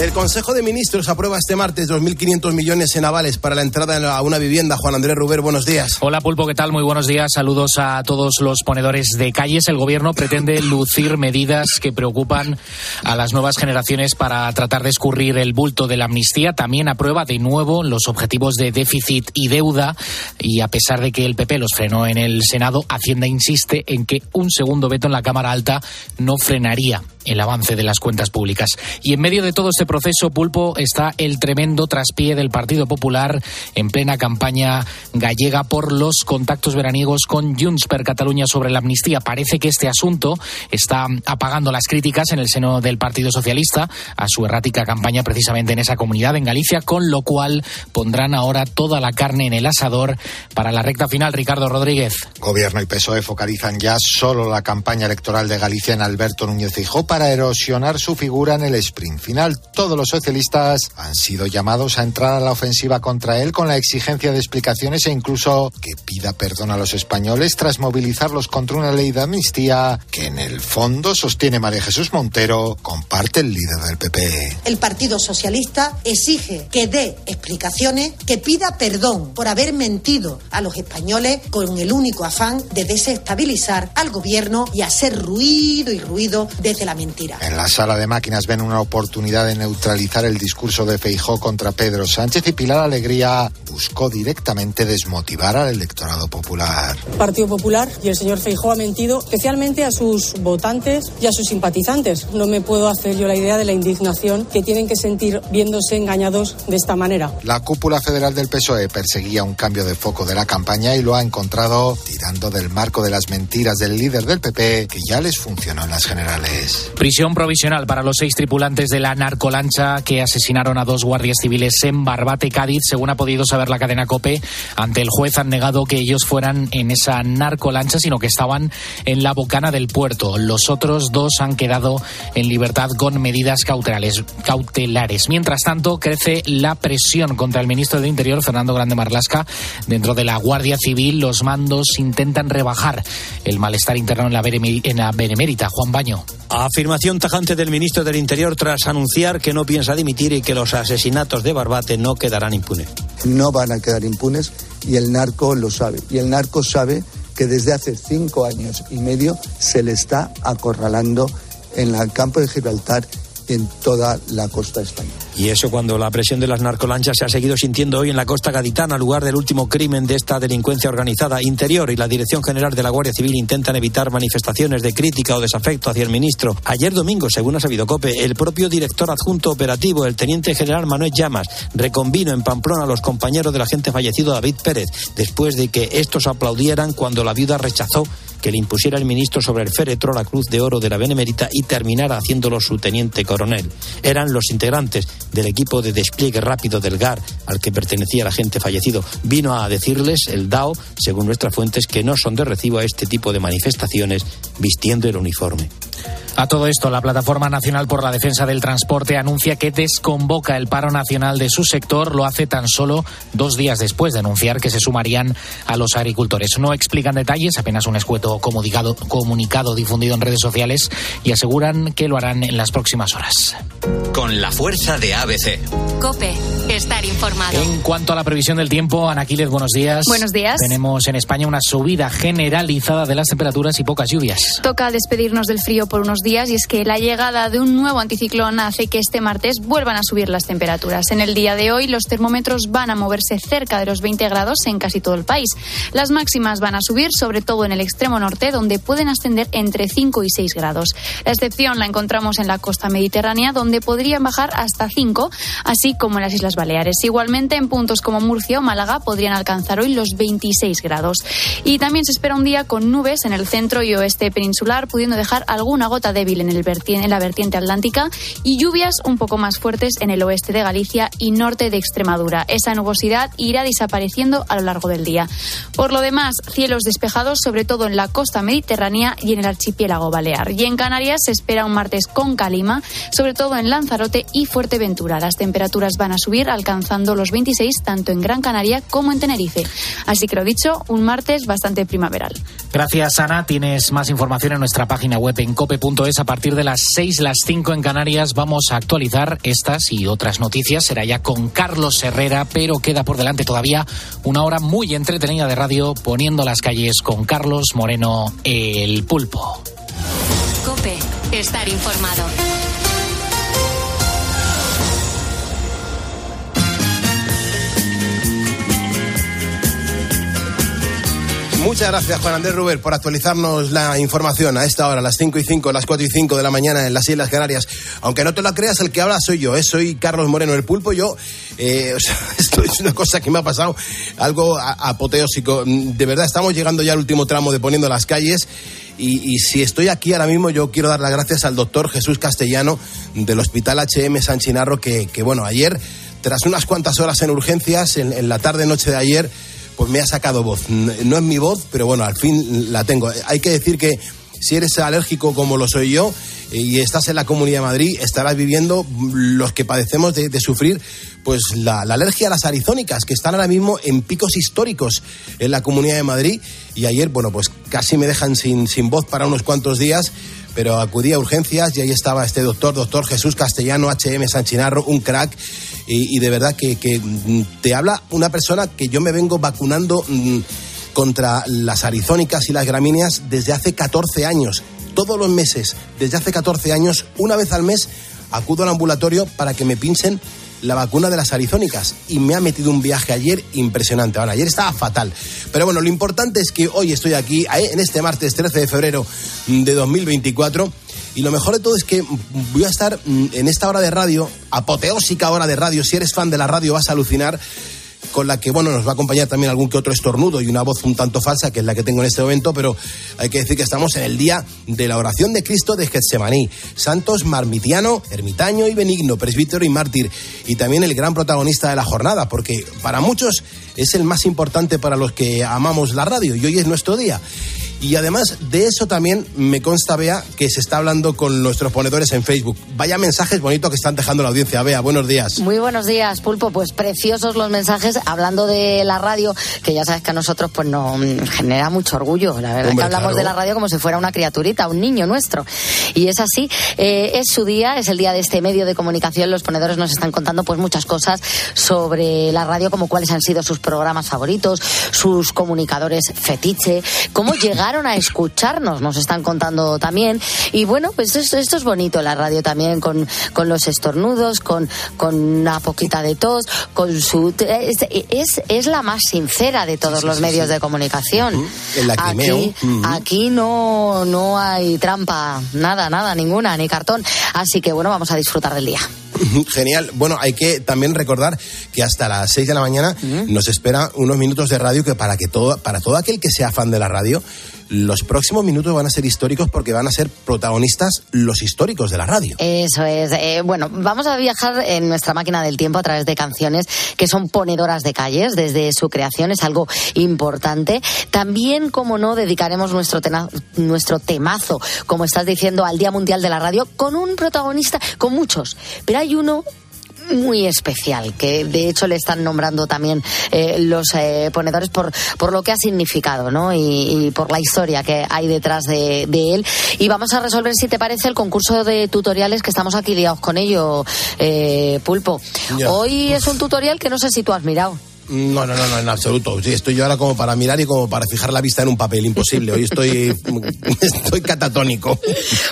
El Consejo de Ministros aprueba este martes 2.500 millones en avales para la entrada a una vivienda. Juan Andrés Ruber, buenos días. Hola Pulpo, ¿qué tal? Muy buenos días. Saludos a todos los ponedores de calles. El Gobierno pretende lucir medidas que preocupan a las nuevas generaciones para tratar de escurrir el bulto de la amnistía. También aprueba de nuevo los objetivos de déficit y deuda. Y a pesar de que el PP los frenó en el Senado, Hacienda insiste en que un segundo veto en la Cámara Alta no frenaría el avance de las cuentas públicas. Y en medio de todo este proceso, Pulpo, está el tremendo traspié del Partido Popular en plena campaña gallega por los contactos veraniegos con Junts per Cataluña sobre la amnistía. Parece que este asunto está apagando las críticas en el seno del Partido Socialista a su errática campaña precisamente en esa comunidad, en Galicia, con lo cual pondrán ahora toda la carne en el asador para la recta final. Ricardo Rodríguez. Gobierno y PSOE focalizan ya solo la campaña electoral de Galicia en Alberto Núñez Feijóo para erosionar su figura en el sprint final. Todos los socialistas han sido llamados a entrar a la ofensiva contra él con la exigencia de explicaciones e incluso que pida perdón a los españoles tras movilizarlos contra una ley de amnistía que en el fondo sostiene María Jesús Montero, comparte el líder del PP. El Partido Socialista exige que dé explicaciones, que pida perdón por haber mentido a los españoles con el único afán de desestabilizar al gobierno y hacer ruido y ruido desde la mentira. En la sala de máquinas ven una oportunidad de neutralizar el discurso de Feijó contra Pedro Sánchez y Pilar Alegría buscó directamente desmotivar al electorado popular. Partido Popular y el señor Feijó ha mentido especialmente a sus votantes y a sus simpatizantes. No me puedo hacer yo la idea de la indignación que tienen que sentir viéndose engañados de esta manera. La cúpula federal del PSOE perseguía un cambio de foco de la campaña y lo ha encontrado tirando del marco de las mentiras del líder del PP que ya les funcionó en las generales. Prisión provisional para los seis tripulantes de la narcolancha que asesinaron a dos guardias civiles en Barbate, Cádiz. Según ha podido saber la cadena COPE, ante el juez han negado que ellos fueran en esa narcolancha, sino que estaban en la bocana del puerto. Los otros dos han quedado en libertad con medidas cautelares. Mientras tanto, crece la presión contra el ministro de Interior, Fernando Grande Marlasca. Dentro de la Guardia Civil, los mandos intentan rebajar el malestar interno en la, en la Benemérita. Juan Baño. Afirmación tajante del ministro del Interior tras anunciar que no piensa dimitir y que los asesinatos de Barbate no quedarán impunes. No van a quedar impunes y el narco lo sabe. Y el narco sabe que desde hace cinco años y medio se le está acorralando en el campo de Gibraltar en toda la costa española. Y eso cuando la presión de las narcolanchas se ha seguido sintiendo hoy en la costa gaditana, lugar del último crimen de esta delincuencia organizada. Interior y la Dirección General de la Guardia Civil intentan evitar manifestaciones de crítica o desafecto hacia el ministro. Ayer domingo, según ha sabido COPE, el propio director adjunto operativo, el teniente general Manuel Llamas, reconvino en Pamplona a los compañeros del agente fallecido David Pérez, después de que estos aplaudieran cuando la viuda rechazó que le impusiera el ministro sobre el féretro la Cruz de Oro de la Benemérita y terminara haciéndolo su teniente coronel. Eran los integrantes del equipo de despliegue rápido del GAR al que pertenecía el agente fallecido. Vino a decirles el DAO, según nuestras fuentes, que no son de recibo a este tipo de manifestaciones vistiendo el uniforme. A todo esto, la Plataforma Nacional por la Defensa del Transporte anuncia que desconvoca el paro nacional de su sector. Lo hace tan solo dos días después de anunciar que se sumarían a los agricultores. No explican detalles, apenas un escueto comunicado, comunicado difundido en redes sociales y aseguran que lo harán en las próximas horas. Con la fuerza de ABC. Cope, estar informado. En cuanto a la previsión del tiempo, Anaquiles, buenos días. Buenos días. Tenemos en España una subida generalizada de las temperaturas y pocas lluvias. Toca despedirnos del frío por unos días y es que la llegada de un nuevo anticiclón hace que este martes vuelvan a subir las temperaturas. En el día de hoy los termómetros van a moverse cerca de los 20 grados en casi todo el país. Las máximas van a subir sobre todo en el extremo norte donde pueden ascender entre 5 y 6 grados. La excepción la encontramos en la costa mediterránea donde podrían bajar hasta 5, así como en las Islas Baleares. Igualmente en puntos como Murcia o Málaga podrían alcanzar hoy los 26 grados. Y también se espera un día con nubes en el centro y oeste peninsular pudiendo dejar alguna gota débil en, el en la vertiente atlántica y lluvias un poco más fuertes en el oeste de Galicia y norte de Extremadura. Esa nubosidad irá desapareciendo a lo largo del día. Por lo demás, cielos despejados, sobre todo en la costa mediterránea y en el archipiélago balear. Y en Canarias se espera un martes con calima, sobre todo en Lanzarote y Fuerteventura. Las temperaturas van a subir alcanzando los 26 tanto en Gran Canaria como en Tenerife. Así que lo dicho, un martes bastante primaveral. Gracias, Ana. Tienes más información en nuestra página web en cope.es. A partir de las 6, las 5 en Canarias vamos a actualizar estas y otras noticias. Será ya con Carlos Herrera, pero queda por delante todavía una hora muy entretenida de radio poniendo las calles con Carlos Moreno, el pulpo. Cope, estar informado. Muchas gracias, Juan Andrés Ruber, por actualizarnos la información a esta hora, las 5 y 5, las 4 y 5 de la mañana en las Islas Canarias. Aunque no te lo creas, el que habla soy yo, ¿eh? soy Carlos Moreno, el pulpo. Yo, eh, esto es una cosa que me ha pasado, algo apoteósico. De verdad, estamos llegando ya al último tramo de Poniendo las Calles. Y, si estoy aquí ahora mismo, yo quiero dar las gracias al doctor Jesús Castellano del Hospital HM San Chinarro, que, que bueno, ayer, tras unas cuantas horas en urgencias, en, en la tarde-noche de ayer, pues me ha sacado voz. No es mi voz, pero bueno, al fin la tengo. Hay que decir que si eres alérgico como lo soy yo y estás en la Comunidad de Madrid, estarás viviendo los que padecemos de, sufrir pues la, la, alergia a las arizónicas, que están ahora mismo en picos históricos en la Comunidad de Madrid. Y ayer, bueno, pues casi me dejan sin, sin voz para unos cuantos días pero acudí a urgencias y ahí estaba este doctor, doctor Jesús Castellano, HM Sanchinarro, un crack, y, de verdad que, que, te habla una persona que yo me vengo vacunando mmm, contra las arizónicas y las gramíneas desde hace 14 años. Todos los meses, desde hace 14 años, una vez al mes, acudo al ambulatorio para que me pinchen la vacuna de las arizónicas y me ha metido un viaje ayer impresionante. Bueno, ayer estaba fatal. Pero bueno, lo importante es que hoy estoy aquí, eh, en este martes 13 de febrero de 2024. Y lo mejor de todo es que voy a estar en esta hora de radio, apoteósica hora de radio. Si eres fan de la radio vas a alucinar con la que, bueno, nos va a acompañar también algún que otro estornudo y una voz un tanto falsa, que es la que tengo en este momento, pero hay que decir que estamos en el día de la oración de Cristo de Getsemaní. Santos Marmitiano, ermitaño y benigno, presbítero y mártir, y también el gran protagonista de la jornada, porque para muchos es el más importante para los que amamos la radio, y hoy es nuestro día. Y además de eso también me consta, Bea, que se está hablando con nuestros ponedores en Facebook. Vaya mensajes bonitos que están dejando la audiencia. Bea, buenos días. Muy buenos días, Pulpo. Pues preciosos los mensajes hablando de la radio, que ya sabes que a nosotros pues nos genera mucho orgullo. La verdad Hombre, que hablamos claro. de la radio como si fuera una criaturita, un niño nuestro. Y es así. Eh, es su día, es el día de este medio de comunicación. Los ponedores nos están contando pues muchas cosas sobre la radio, como cuáles han sido sus programas favoritos, sus comunicadores fetiche, cómo llegar llegaron a escucharnos, nos están contando también. Y bueno, pues esto, esto es bonito, la radio también, con, con los estornudos, con, con una poquita de tos, con su... Es, es, es la más sincera de todos sí, los sí, medios sí. de comunicación. Uh -huh. El. Aquí, uh -huh. aquí no, no hay trampa, nada, nada, ninguna, ni cartón. Así que bueno, vamos a disfrutar del día. Genial. Bueno, hay que también recordar que hasta las 6 de la mañana uh -huh. nos espera unos minutos de radio que para que todo, para todo aquel que sea fan de la radio, los próximos minutos van a ser históricos porque van a ser protagonistas los históricos de la radio. Eso es. Eh, bueno, vamos a viajar en nuestra máquina del tiempo a través de canciones que son ponedoras de calles desde su creación, es algo importante. También, como no, dedicaremos nuestro, tena, nuestro temazo, como estás diciendo, al Día Mundial de la Radio, con un protagonista, con muchos, pero hay uno muy especial, que de hecho le están nombrando también eh, los eh, ponedores por, por lo que ha significado, ¿no? Y, y por la historia que hay detrás de, de, él. Y vamos a resolver, si te parece, el concurso de tutoriales que estamos aquí liados con ello, eh, Pulpo. Ya. Hoy es un tutorial que no sé si tú has mirado. No, no, no, no, en absoluto. Sí, estoy yo ahora como para mirar y como para fijar la vista en un papel. Imposible. Hoy estoy, estoy catatónico.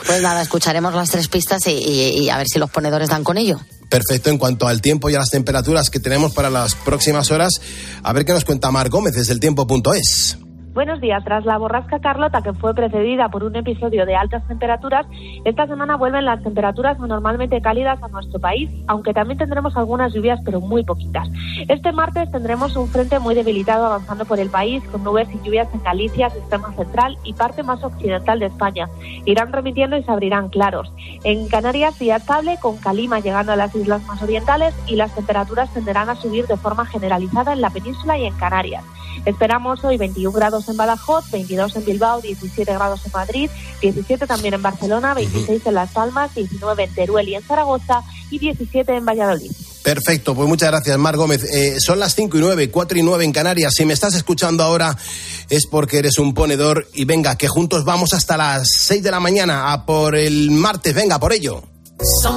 Pues nada, escucharemos las tres pistas y, y, y a ver si los ponedores dan con ello. Perfecto, en cuanto al tiempo y a las temperaturas que tenemos para las próximas horas, a ver qué nos cuenta Mar Gómez desde el tiempo.es. Buenos días. Tras la borrasca Carlota, que fue precedida por un episodio de altas temperaturas, esta semana vuelven las temperaturas anormalmente cálidas a nuestro país, aunque también tendremos algunas lluvias, pero muy poquitas. Este martes tendremos un frente muy debilitado avanzando por el país, con nubes y lluvias en Galicia, sistema central y parte más occidental de España. Irán remitiendo y se abrirán claros. En Canarias, día estable, con calima llegando a las islas más orientales y las temperaturas tenderán a subir de forma generalizada en la península y en Canarias. Esperamos hoy 21 grados en Badajoz, 22 en Bilbao, 17 grados en Madrid, 17 también en Barcelona, 26 en Las Palmas, 19 en Teruel y en Zaragoza y 17 en Valladolid. Perfecto, pues muchas gracias, Mar Gómez. Eh, son las 5 y 9, 4 y 9 en Canarias. Si me estás escuchando ahora es porque eres un ponedor y venga, que juntos vamos hasta las 6 de la mañana a por el martes. Venga, por ello. Son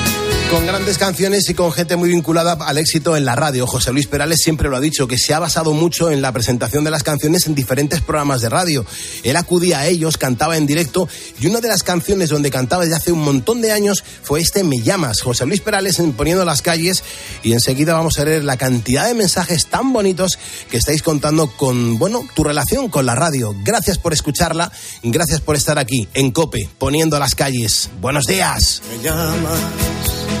Con grandes canciones y con gente muy vinculada al éxito en la radio. José Luis Perales siempre lo ha dicho, que se ha basado mucho en la presentación de las canciones en diferentes programas de radio. Él acudía a ellos, cantaba en directo y una de las canciones donde cantaba desde hace un montón de años fue este Me llamas. José Luis Perales en poniendo las calles y enseguida vamos a ver la cantidad de mensajes tan bonitos que estáis contando con, bueno, tu relación con la radio. Gracias por escucharla, gracias por estar aquí en Cope, poniendo las calles. Buenos días. Me llamas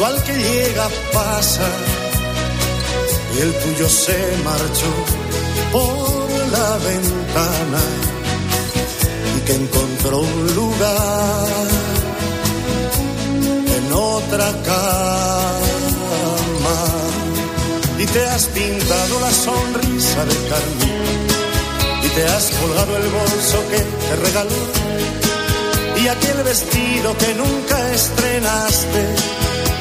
igual que llega pasa y el tuyo se marchó por la ventana y que encontró un lugar en otra cama. Y te has pintado la sonrisa de carmín y te has colgado el bolso que te regaló y aquel vestido que nunca estrenaste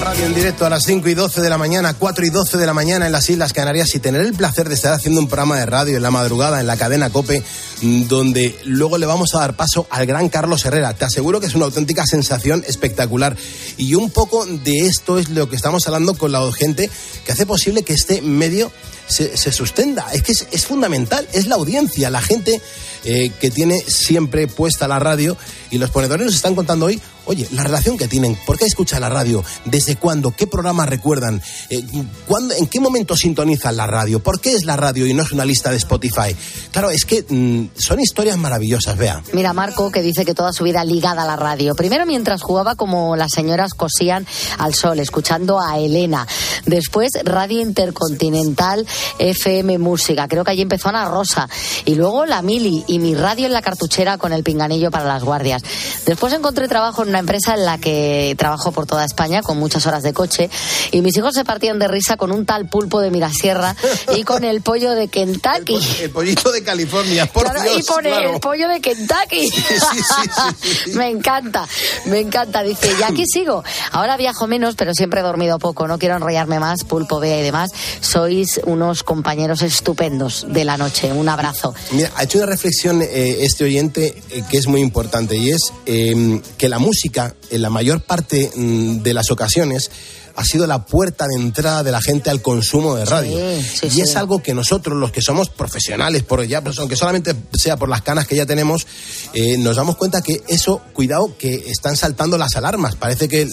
Radio en directo a las 5 y 12 de la mañana, 4 y 12 de la mañana en las Islas Canarias y tener el placer de estar haciendo un programa de radio en la madrugada en la cadena Cope, donde luego le vamos a dar paso al gran Carlos Herrera. Te aseguro que es una auténtica sensación espectacular. Y un poco de esto es lo que estamos hablando con la gente que hace posible que este medio se, se sustenta. Es que es, es, fundamental, es la audiencia, la gente eh, que tiene siempre puesta la radio. Y los ponedores nos están contando hoy, oye, la relación que tienen, ¿por qué escuchan la radio? ¿Desde cuándo? ¿Qué programas recuerdan? Eh, ¿cuándo, ¿En qué momento sintonizan la radio? ¿Por qué es la radio y no es una lista de Spotify? Claro, es que mmm, son historias maravillosas, vea. Mira, Marco, que dice que toda su vida ligada a la radio. Primero mientras jugaba como las señoras cosían al sol, escuchando a Elena. Después Radio Intercontinental FM Música. Creo que allí empezó Ana Rosa. Y luego la Mili y mi radio en la cartuchera con el pinganillo para las guardias. Después encontré trabajo en una empresa en la que trabajo por toda España con muchas horas de coche y mis hijos se partían de risa con un tal pulpo de Mirasierra y con el pollo de Kentucky. El, po el pollito de California, por claro, Dios, Y pone claro. el pollo de Kentucky. Sí, sí, sí, me encanta, me encanta. Dice, y aquí sigo. Ahora viajo menos, pero siempre he dormido poco. No quiero enrollarme más, pulpo, vea y demás. Sois unos compañeros estupendos de la noche. Un abrazo. Mira, ha hecho una reflexión eh, este oyente eh, que es muy importante y es eh, que la música, en la mayor parte mm, de las ocasiones, ha sido la puerta de entrada de la gente al consumo de radio. y es algo que nosotros, los que somos profesionales, por ya, pues, aunque solamente sea por las canas que ya tenemos, eh, nos damos cuenta que eso, cuidado, que están saltando las alarmas. Parece que,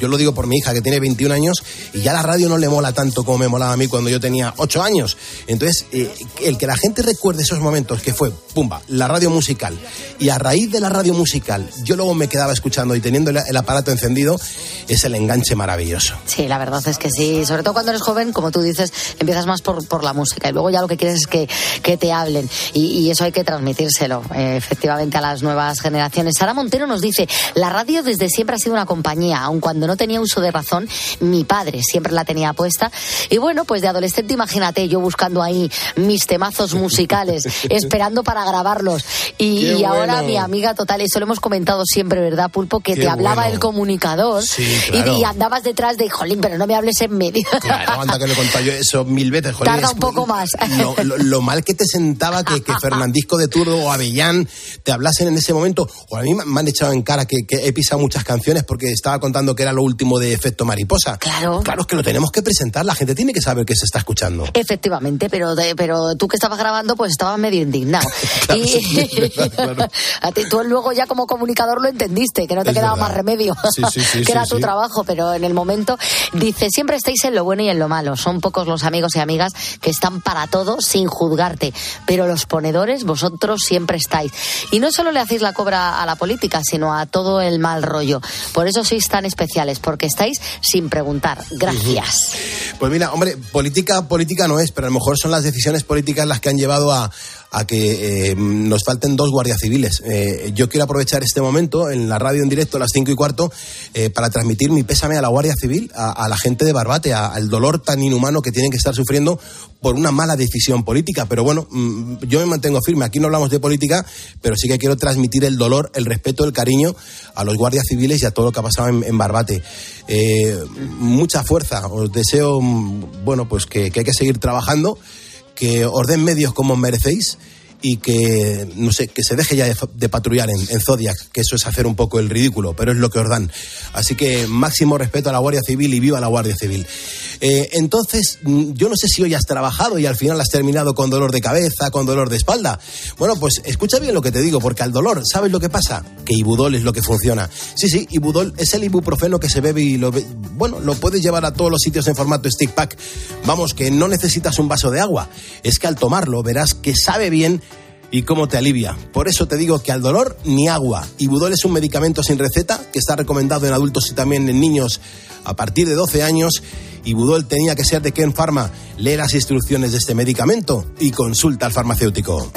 yo lo digo por mi hija que tiene 21 años y ya la radio no le mola tanto como me molaba a mí cuando yo tenía 8 años. Entonces, eh, el que la gente recuerde esos momentos que fue, pumba, la radio musical. Y a raíz de la radio musical, yo luego me quedaba escuchando y teniendo el, aparato encendido, es el enganche maravilloso. Sí, la verdad es que sí. Sobre todo cuando eres joven, como tú dices, empiezas más por, por la música y luego ya lo que quieres es que, que te hablen. Y, eso hay que transmitírselo, eh, efectivamente, a las nuevas generaciones. Sara Montero nos dice, la radio desde siempre ha sido una compañía, aun cuando no tenía uso de razón, mi padre siempre la tenía puesta. Y bueno, pues de adolescente, imagínate, yo buscando ahí mis temazos musicales, esperando para grabarlos. Y, ahora mi amiga total, eso lo hemos comentado siempre, ¿verdad, Pulpo? Que te hablaba el comunicador y, andabas detrás de, jolín, pero no me hables en medio. Claro, anda que lo he yo eso mil veces, jolín. Tarda un poco más. Lo, mal que te sentaba que, Fernandisco de Turdo o Avellán te hablasen en ese momento, o a mí me han echado en cara que, he pisado muchas canciones porque estaba contando que era lo último de Efecto Mariposa. Claro. Claro, es que lo tenemos que presentar, la gente tiene que saber que se está escuchando. Efectivamente, pero, pero tú que estabas grabando, pues estabas medio indignado. y a ti, tú luego ya como comunicador lo entendiste, que no te quedaba más remedio, que era tu trabajo, pero en el momento dice, siempre estáis en lo bueno y en lo malo. Son pocos los amigos y amigas que están para todo sin juzgarte, pero los ponedores vosotros siempre estáis. Y no solo le hacéis la cobra a la política, sino a todo el mal rollo. Por eso sois tan especiales, porque estáis sin preguntar. Gracias. Pues mira, hombre, política, política no es, pero a lo mejor son las decisiones políticas las que han llevado a, a que eh, nos falten dos guardias civiles. Eh, yo quiero aprovechar este momento en la radio en directo a las cinco y cuarto eh, para transmitir mi pésame a la Guardia Civil, a, la gente de Barbate, al dolor tan inhumano que tienen que estar sufriendo por una mala decisión política. Pero bueno, mm, yo me mantengo firme. Aquí no hablamos de política, pero sí que quiero transmitir el dolor, el respeto, el cariño a los guardias civiles y a todo lo que ha pasado en, Barbate. mucha fuerza. Os deseo, mm, bueno, pues que, que hay que seguir trabajando que os den medios como merecéis y que, no sé, que se deje ya de, patrullar en, Zodiac, que eso es hacer un poco el ridículo, pero es lo que os dan. Así que máximo respeto a la Guardia Civil y viva la Guardia Civil. Eh, entonces, mm, yo no sé si hoy has trabajado y al final has terminado con dolor de cabeza, con dolor de espalda. Bueno, pues escucha bien lo que te digo, porque al dolor, ¿sabes lo que pasa? Que Ibudol es lo que funciona. Sí, sí, Ibudol es el ibuprofeno que se bebe y lo, bueno, lo puedes llevar a todos los sitios en formato stick pack. Vamos, que no necesitas un vaso de agua. Es que al tomarlo verás que sabe bien y cómo te alivia. Por eso te digo que al dolor ni agua. Ibudol es un medicamento sin receta que está recomendado en adultos y también en niños a partir de 12 años. Ibudol tenía que ser de Ken Pharma. Lee las instrucciones de este medicamento y consulta al farmacéutico.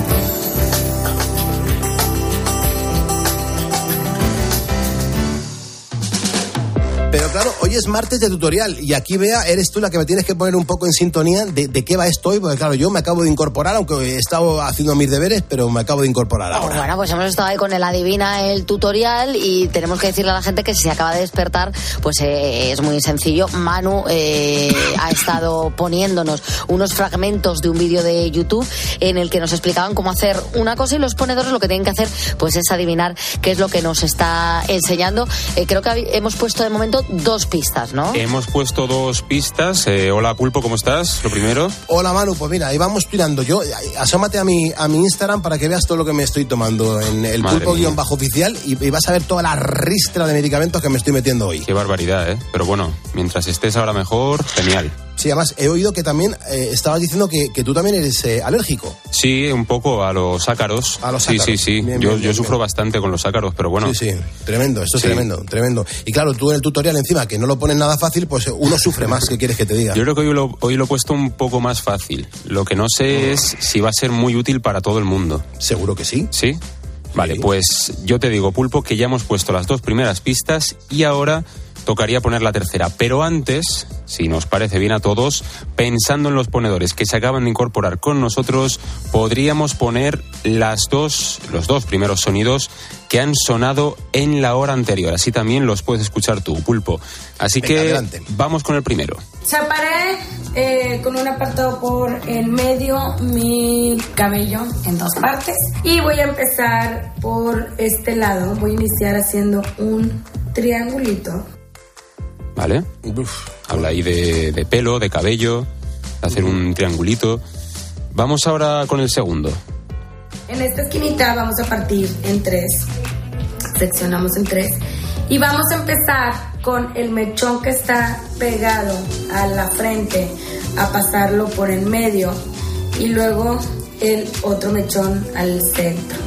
Pero claro, hoy es martes de tutorial y aquí, vea, eres tú la que me tienes que poner un poco en sintonía de, qué va esto hoy, porque claro, yo me acabo de incorporar, aunque he estado haciendo mis deberes, pero me acabo de incorporar ahora. Bueno, pues hemos estado ahí con el adivina el tutorial y tenemos que decirle a la gente que si se acaba de despertar, pues eh, es muy sencillo. Manu eh, ha estado poniéndonos unos fragmentos de un vídeo de YouTube en el que nos explicaban cómo hacer una cosa y los ponedores lo que tienen que hacer pues es adivinar qué es lo que nos está enseñando. Eh, creo que hemos puesto de momento dos pistas, ¿no? Hemos puesto dos pistas. Eh, hola, Pulpo, ¿cómo estás? Lo primero. Hola, Manu. Pues mira, ahí vamos tirando. Yo, asómate a mi, a mi Instagram para que veas todo lo que me estoy tomando en el pulpo-oficial y, y, vas a ver toda la ristra de medicamentos que me estoy metiendo hoy. Qué barbaridad, ¿eh? Pero bueno, mientras estés ahora mejor, genial. Sí, además he oído que también eh, estabas diciendo que, tú también eres eh, alérgico. Sí, un poco a los ácaros. A los ácaros. Sí, sí, sí. yo, yo sufro bastante con los ácaros, pero bueno. Sí, sí. Tremendo, esto es tremendo, tremendo. Y claro, tú en el tutorial encima, que no lo pones nada fácil, pues uno sufre más. ¿Qué quieres que te diga? Yo creo que hoy lo, hoy lo he puesto un poco más fácil. Lo que no sé es si va a ser muy útil para todo el mundo. Seguro que sí. ¿Sí? Vale, pues yo te digo, Pulpo, que ya hemos puesto las dos primeras pistas y ahora tocaría poner la tercera. Pero antes, si nos parece bien a todos, pensando en los ponedores que se acaban de incorporar con nosotros, podríamos poner las dos, los dos primeros sonidos que han sonado en la hora anterior. Así también los puedes escuchar tú, Pulpo. Así que vamos con el primero. Separé eh, con un apartado por el medio mi cabello en dos partes y voy a empezar por este lado. Voy a iniciar haciendo un triangulito ¿Vale? Habla ahí de, de pelo, de cabello, de hacer un triangulito. Vamos ahora con el segundo. En esta esquinita vamos a partir en tres. Seccionamos en tres. Y vamos a empezar con el mechón que está pegado a la frente, a pasarlo por en medio. Y luego el otro mechón al centro.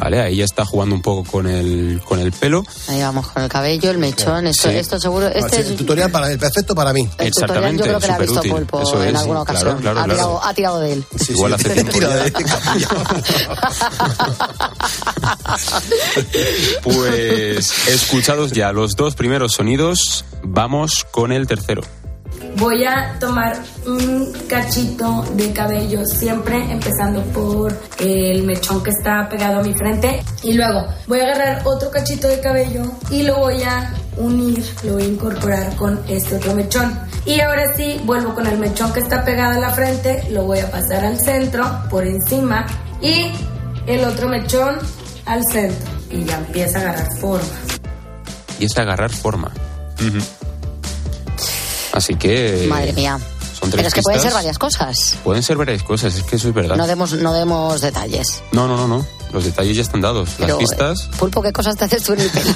¿Vale? Ahí ya está jugando un poco con el, con el pelo. Ahí vamos con el cabello, el mechón, esto, Sí. esto seguro. Este Sí, es el tutorial para el perfecto para mí. el tutorial, yo creo que lo ha visto Pulpo Eso en es, alguna ocasión. claro, ha, claro. Tirado, ha tirado de él. Igual hace tiempo ya. Pues escuchados ya los dos primeros sonidos, vamos con el tercero. Voy a tomar un cachito de cabello, siempre empezando por el mechón que está pegado a mi frente. Y luego voy a agarrar otro cachito de cabello y lo voy a unir, lo voy a incorporar con este otro mechón. Y ahora sí, vuelvo con el mechón que está pegado a la frente, lo voy a pasar al centro, por encima, y el otro mechón al centro. Y ya empieza a agarrar forma. Y es agarrar forma. Así que... Madre mía. Son tres Pero es que pueden ser varias cosas. Pueden ser varias cosas, es que eso es verdad. No demos, no demos detalles. No, no, no, no. Los detalles ya están dados. Pero, Las pistas. Pulpo, ¿qué cosas te haces tú en el pelo?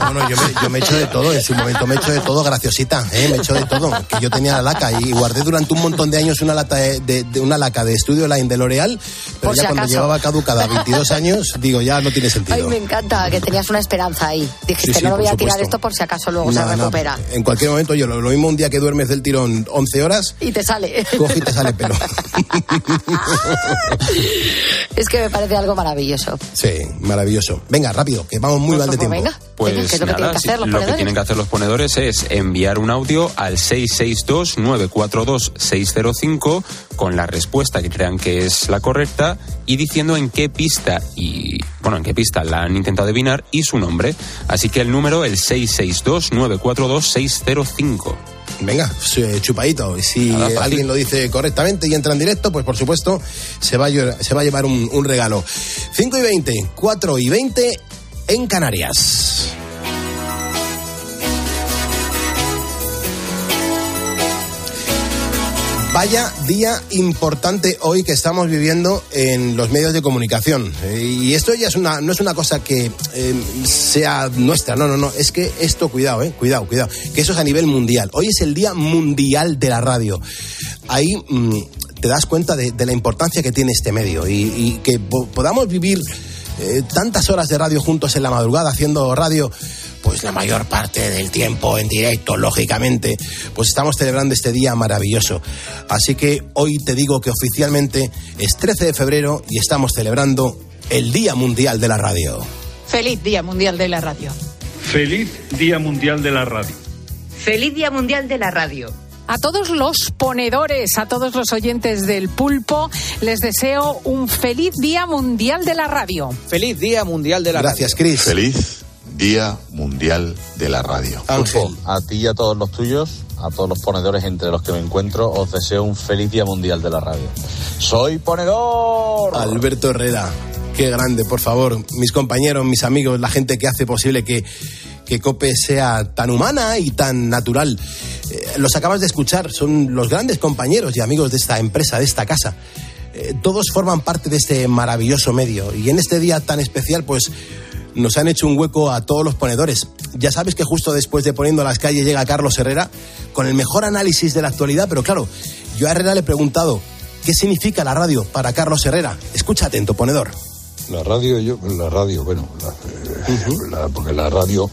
No, no, yo me, yo me echo de todo, en su momento me echo de todo, graciosita, ¿eh? me echo de todo. Que yo tenía la laca y guardé durante un montón de años una lata de, de- de una laca de Studio Line de L'Oreal, pero Por ya si cuando acaso. llevaba caducada 22 años, digo, ya no tiene Ay, sentido. me encanta que tenías una esperanza ahí. Dijiste, Sí, sí, no lo voy a tirar esto por si acaso luego Nada, se nada. recupera. En cualquier momento, yo lo, lo mismo un día que duermes del tirón 11 horas, Y te sale. coge y te sale pelo. es que me parece algo maravilloso. Sí, maravilloso. Venga, rápido, que vamos muy mal de pues tiempo. venga. Pues Venga, ¿qué es lo que nada, tienen que sí, hacer los lo que ponedores? tienen que hacer los ponedores es enviar un audio al 662-942-605 con la respuesta que crean que es la correcta y diciendo en qué pista y bueno en qué pista la han intentado adivinar y su nombre. Así que el número el 662-942-605. Venga, chupadito. Y Si Nada, alguien lo dice correctamente y entra en directo, pues por supuesto se va a, se va a llevar un, un regalo. 5 y 20, 4 y 20 en Canarias. Vaya día importante hoy que estamos viviendo en los medios de comunicación. Eh, Y esto ya es una, no es una cosa que eh, sea nuestra, no, no, no. Es que esto, cuidado, eh, cuidado, cuidado. Que eso es a nivel mundial. Hoy es el Día Mundial de la Radio. Ahí mm, te das cuenta de, la importancia que tiene este medio y, que po- podamos vivir eh, tantas horas de radio juntos en la madrugada haciendo radio, pues la mayor parte del tiempo en directo, lógicamente, pues estamos celebrando este día maravilloso. Así que hoy te digo que oficialmente es 13 de febrero y estamos celebrando el Día Mundial de la Radio. Feliz Día Mundial de la Radio. Feliz Día Mundial de la Radio. Feliz Día Mundial de la Radio. A todos los ponedores, a todos los oyentes del pulpo, les deseo un feliz Día Mundial de la Radio. Feliz Día Mundial de la Gracias, Cris. Feliz Día Mundial de la Radio. Ángel. A ti y a todos los tuyos, a todos los ponedores entre los que me encuentro, os deseo un feliz Día Mundial de la Radio. ¡Soy ponedor! Alberto Herrera, qué grande, por favor. Mis compañeros, mis amigos, la gente que hace posible que, que COPE sea tan humana y tan natural. Eh, los acabas de escuchar, son los grandes compañeros y amigos de esta empresa, de esta casa. Eh, todos forman parte de este maravilloso medio y en este día tan especial, pues nos han hecho un hueco a todos los ponedores. Ya sabes que justo después de Poniendo las calles llega Carlos Herrera con el mejor análisis de la actualidad, pero claro, yo a Herrera le he preguntado, ¿qué significa la radio para Carlos Herrera? Escucha atento, ponedor. La radio, yo, la radio, bueno, la- eh, la- porque la radio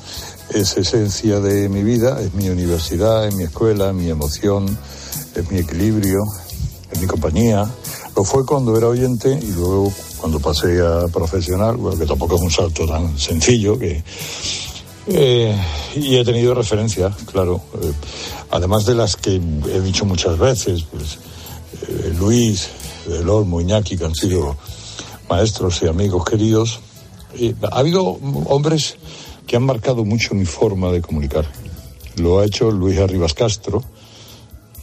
es esencia de mi vida, es mi universidad, es mi escuela, es mi emoción, es mi equilibrio, es mi compañía. Lo fue cuando era oyente y luego cuando pasé a profesional, bueno, que tampoco es un salto tan sencillo, que eh, y he tenido referencias, claro, eh, además de las que he dicho muchas veces, pues eh, Luis, El Olmo, Iñaki, que han sido maestros y amigos queridos. Ha habido hombres que han marcado mucho mi forma de comunicar. Lo ha hecho Luis Arribas Castro,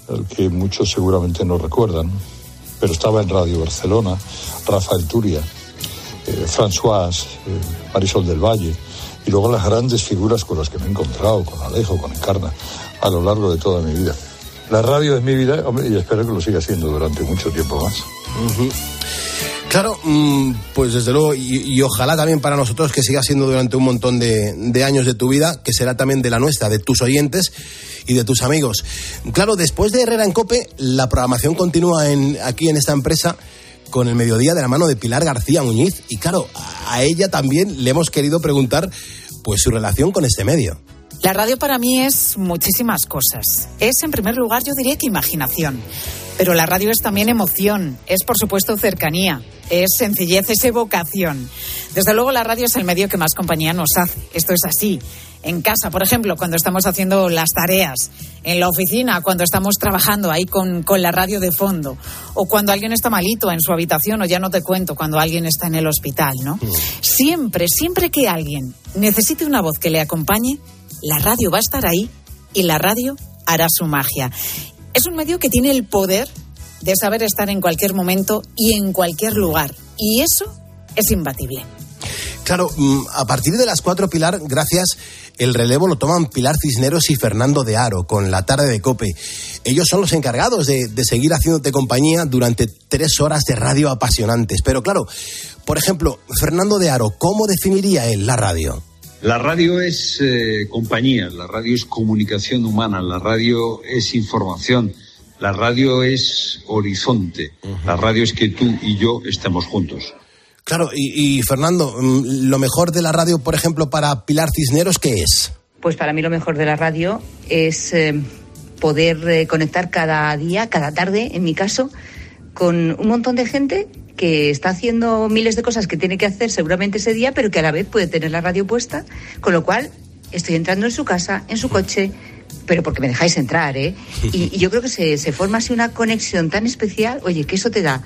al que muchos seguramente no recuerdan, pero estaba en Radio Barcelona, Rafael Turia, eh, François, eh, Marisol del Valle, y luego las grandes figuras con las que me he encontrado, con Alejo, con Encarna, a lo largo de toda mi vida. La radio es mi vida y espero que lo siga siendo durante mucho tiempo más. Claro, mm, pues desde luego, y, ojalá también para nosotros que siga siendo durante un montón de, años de tu vida, que será también de la nuestra, de tus oyentes y de tus amigos. Claro, después de Herrera en Cope, la programación continúa en, aquí en esta empresa con el mediodía de la mano de Pilar García Muñiz. Y claro, a ella también le hemos querido preguntar pues su relación con este medio. La radio para mí es muchísimas cosas. Es, en primer lugar, yo diría que imaginación. Pero la radio es también emoción, es por supuesto cercanía, es sencillez, es evocación. Desde luego la radio es el medio que más compañía nos hace. Esto es así. En casa, por ejemplo, cuando estamos haciendo las tareas, en la oficina, cuando estamos trabajando ahí con, con, la radio de fondo, o cuando alguien está malito en su habitación, o ya no te cuento, cuando alguien está en el hospital, ¿no? Mm. Siempre, siempre que alguien necesite una voz que le acompañe, la radio va a estar ahí y la radio hará su magia. Es un medio que tiene el poder de saber estar en cualquier momento y en cualquier lugar. Y eso es imbatible. Claro, mm, a partir de las cuatro, Pilar, gracias, el relevo lo toman Pilar Cisneros y Fernando de Aro con la tarde de Cope. Ellos son los encargados de, de seguir haciéndote compañía durante tres horas de radio apasionantes. Pero claro, por ejemplo, Fernando de Aro, ¿cómo definiría él la radio? La radio es eh, compañía, la radio es comunicación humana, la radio es información, la radio es horizonte, la radio es que tú y yo estemos juntos. Claro, y, Fernando, mm, lo mejor de la radio, por ejemplo, para Pilar Cisneros, ¿qué es? Pues para mí lo mejor de la radio es eh, poder eh, conectar cada día, cada tarde, en mi caso, con un montón de gente que está haciendo miles de cosas que tiene que hacer seguramente ese día, pero que a la vez puede tener la radio puesta, con lo cual estoy entrando en su casa, en su coche, pero porque me dejáis entrar, ¿eh? Y, yo creo que se, forma así una conexión tan especial, oye, que eso te da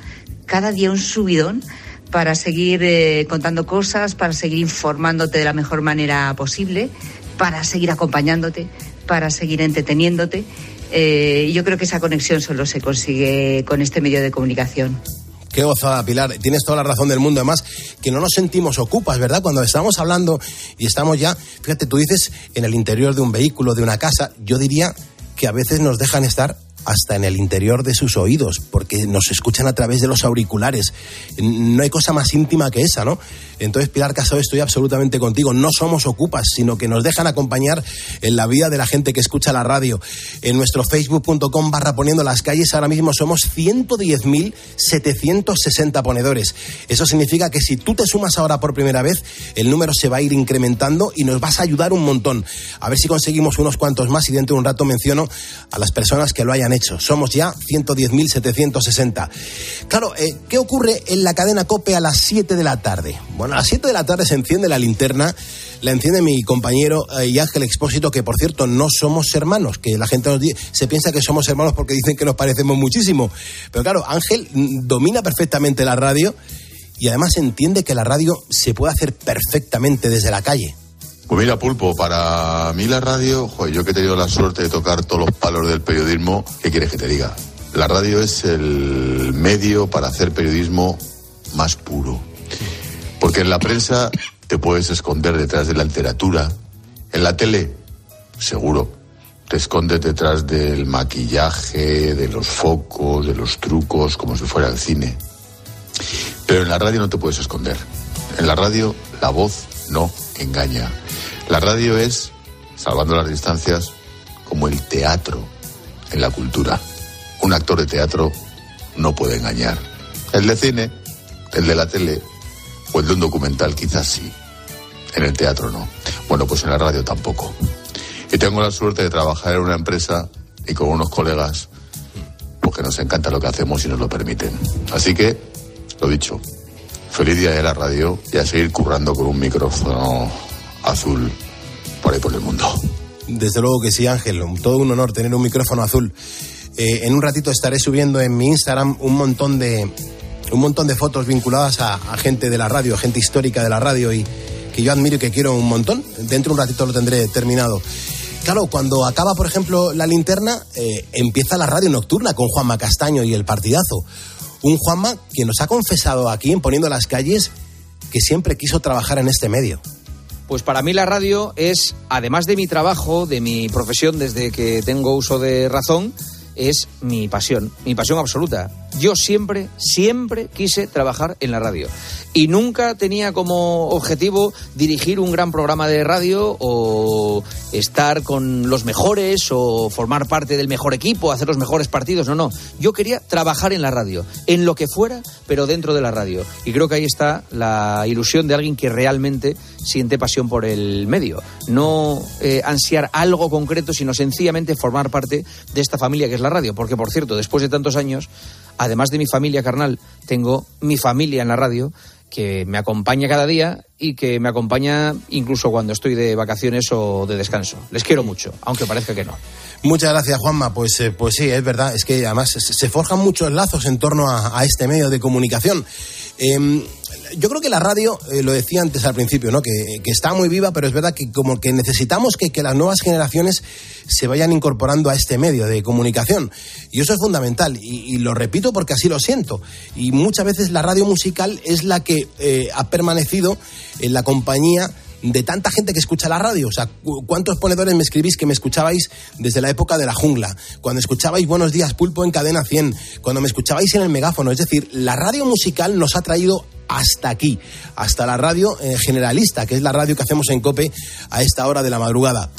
cada día un subidón para seguir eh, contando cosas, para seguir informándote de la mejor manera posible, para seguir acompañándote, para seguir entreteniéndote. Eh, yo creo que esa conexión solo se consigue con este medio de comunicación. Qué gozada, Pilar. Tienes toda la razón del mundo. Además, que no nos sentimos ocupas, ¿verdad? Cuando estamos hablando y estamos ya, fíjate, tú dices en el interior de un vehículo, de una casa, yo diría que a veces nos dejan estar hasta en el interior de sus oídos, porque nos escuchan a través de los auriculares. No hay cosa más íntima que esa, ¿no? Entonces, Pilar Casado, estoy absolutamente contigo. No somos ocupas, sino que nos dejan acompañar en la vida de la gente que escucha la radio. En nuestro facebook.com barra poniendo las calles, ahora mismo somos 110.760 ponedores. Eso significa que si tú te sumas ahora por primera vez, el número se va a ir incrementando y nos vas a ayudar un montón. A ver si conseguimos unos cuantos más y dentro de un rato menciono a las personas que lo hayan hecho. Somos ya 110.760. Claro, eh, ¿qué ocurre en la cadena COPE a las 7 de la tarde? Bueno, a las 7 de la tarde se enciende la linterna, la enciende mi compañero eh, y Ángel Expósito, que por cierto no somos hermanos, que la gente nos se piensa que somos hermanos porque dicen que nos parecemos muchísimo. Pero claro, Ángel mm, domina perfectamente la radio y además entiende que la radio se puede hacer perfectamente desde la calle. Pues mira, Pulpo, para mí la radio, yo que he tenido la suerte de tocar todos los palos del periodismo, ¿qué quieres que te diga? La radio es el medio para hacer periodismo más puro. Porque en la prensa te puedes esconder detrás de la literatura. En la tele, seguro, te escondes detrás del maquillaje, de los focos, de los trucos, como si fuera el cine. Pero en la radio no te puedes esconder. En la radio la voz no engaña. La radio es, salvando las distancias, como el teatro en la cultura. Un actor de teatro no puede engañar. El de cine, el de la tele o el de un documental quizás sí. En el teatro no. Bueno, pues en la radio tampoco. Y tengo la suerte de trabajar en una empresa y con unos colegas porque nos encanta lo que hacemos y nos lo permiten. Así que, lo dicho, feliz día de la radio y a seguir currando con un micrófono azul por ahí por el mundo. Desde luego que sí, Ángel. Todo un honor tener un micrófono azul. Eh, en un ratito estaré subiendo en mi Instagram un montón de un montón de fotos vinculadas a, gente de la radio, gente histórica de la radio y que yo admiro y que quiero un montón. Dentro de un ratito lo tendré terminado. Claro, cuando acaba, por ejemplo, la linterna, eh, empieza la radio nocturna con Juanma Castaño y el partidazo. Un Juanma que nos ha confesado aquí en Poniendo las Calles que siempre quiso trabajar en este medio. Pues para mí la radio es, además de mi trabajo, de mi profesión desde que tengo uso de razón, es mi pasión, mi pasión absoluta. Yo siempre, siempre quise trabajar en la radio y nunca tenía como objetivo dirigir un gran programa de radio o estar con los mejores o formar parte del mejor equipo, hacer los mejores partidos. No, no. Yo quería trabajar en la radio, en lo que fuera, pero dentro de la radio. Y creo que ahí está la ilusión de alguien que realmente siente pasión por el medio. No eh, ansiar algo concreto, sino sencillamente formar parte de esta familia que es la radio. Porque, por cierto, después de tantos años, además de mi familia carnal, tengo mi familia en la radio que me acompaña cada día y que me acompaña incluso cuando estoy de vacaciones o de descanso. Les quiero mucho, aunque parezca que no. Muchas gracias, Juanma. Pues, eh, pues sí, es verdad. Es que además se, forjan muchos lazos en torno a, este medio de comunicación. Em, yo creo que la radio, eh, lo decía antes al principio, ¿no? Que, está muy viva, pero es verdad que como que necesitamos que, las nuevas generaciones se vayan incorporando a este medio de comunicación. Y eso es fundamental. Y, lo repito porque así lo siento. Y muchas veces la radio musical es la que eh, ha permanecido en la compañía de tanta gente que escucha la radio. O sea, ¿cuántos ponedores me escribís que me escuchabais desde la época de la jungla? Cuando escuchabais Buenos Días Pulpo en Cadena 100, cuando me escuchabais en el megáfono. Es decir, la radio musical nos ha traído hasta aquí, hasta la radio eh, generalista, que es la radio que hacemos en Cope a esta hora de la madrugada.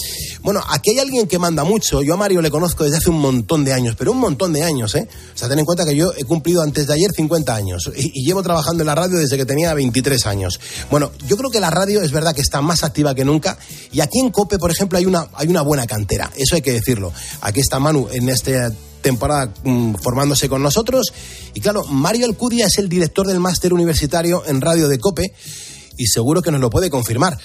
Bueno, aquí hay alguien que manda mucho. Yo a Mario le conozco desde hace un montón de años, pero un montón de años, ¿eh? O sea, ten en cuenta que yo he cumplido antes de ayer 50 años y, llevo trabajando en la radio desde que tenía 23 años. Bueno, yo creo que la radio es verdad que está más activa que nunca y aquí en Cope, por ejemplo, hay una, hay una buena cantera. Eso hay que decirlo. Aquí está Manu en este temporada mm, formándose con nosotros. Y claro, Mario Alcudia es el director del máster universitario en Radio de Cope y seguro que nos lo puede confirmar.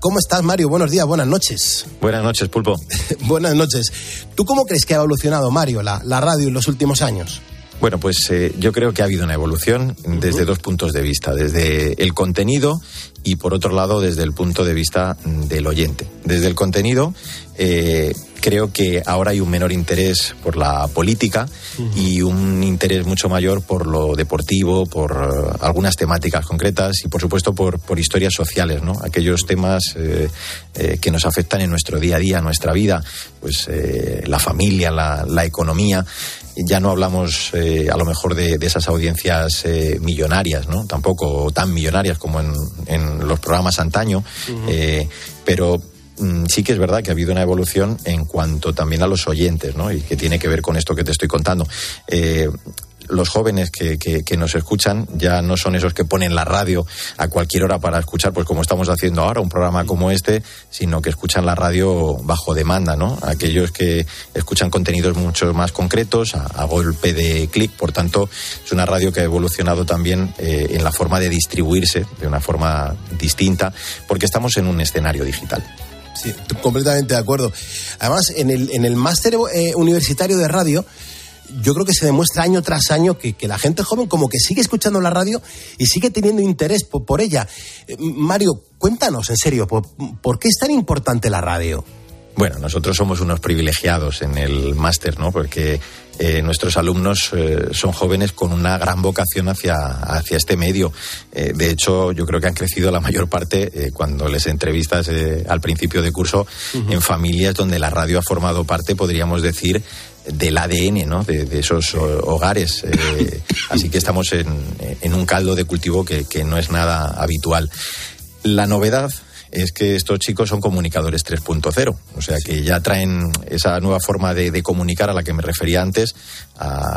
¿Cómo estás, Mario? Buenos días, buenas noches. Buenas noches, Pulpo. buenas noches. ¿Tú cómo crees que ha evolucionado, Mario, la, la radio en los últimos años? Bueno, pues eh, yo creo que ha habido una evolución desde dos puntos de vista, desde el contenido y por otro lado desde el punto de vista del oyente. Desde el contenido, eh, creo que ahora hay un menor interés por la política y un interés mucho mayor por lo deportivo, por eh, algunas temáticas concretas y por supuesto por, por historias sociales, ¿no? Aquellos temas eh, que nos afectan en nuestro día a día, nuestra vida, pues la familia, la, la economía ya no hablamos a lo mejor de, esas audiencias millonarias, ¿no? Tampoco tan millonarias como en, en los programas antaño, pero Mm, sí que es verdad que ha habido una evolución en cuanto también a los oyentes, ¿no? Y que tiene que ver con esto que te estoy contando. Los jóvenes que, que, nos escuchan ya no son esos que ponen la radio a cualquier hora para escuchar, pues como estamos haciendo ahora, un programa como este, sino que escuchan la radio bajo demanda, ¿no? Aquellos que escuchan contenidos mucho más concretos, a, golpe de clic, por tanto, es una radio que ha evolucionado también eh, en la forma de distribuirse de una forma distinta, porque estamos en un escenario digital. Sí, completamente de acuerdo. Además, en el, en el máster eh, universitario de radio, yo creo que se demuestra año tras año que, la gente joven como que sigue escuchando la radio y sigue teniendo interés por, ella. Eh, Mario, cuéntanos en serio, ¿por, qué es tan importante la radio? Bueno, nosotros somos unos privilegiados en el máster, ¿no? Porque eh, nuestros alumnos eh, son jóvenes con una gran vocación hacia, hacia este medio. Eh, de hecho, yo creo que han crecido la mayor parte cuando les entrevistas al principio de curso en familias donde la radio ha formado parte, podríamos decir, del ADN, ¿no? De, esos hogares. así que estamos en, en, un caldo de cultivo que, que no es nada habitual. La novedad es que estos chicos son comunicadores 3.0, o sea que ya traen esa nueva forma de, comunicar a la que me refería antes,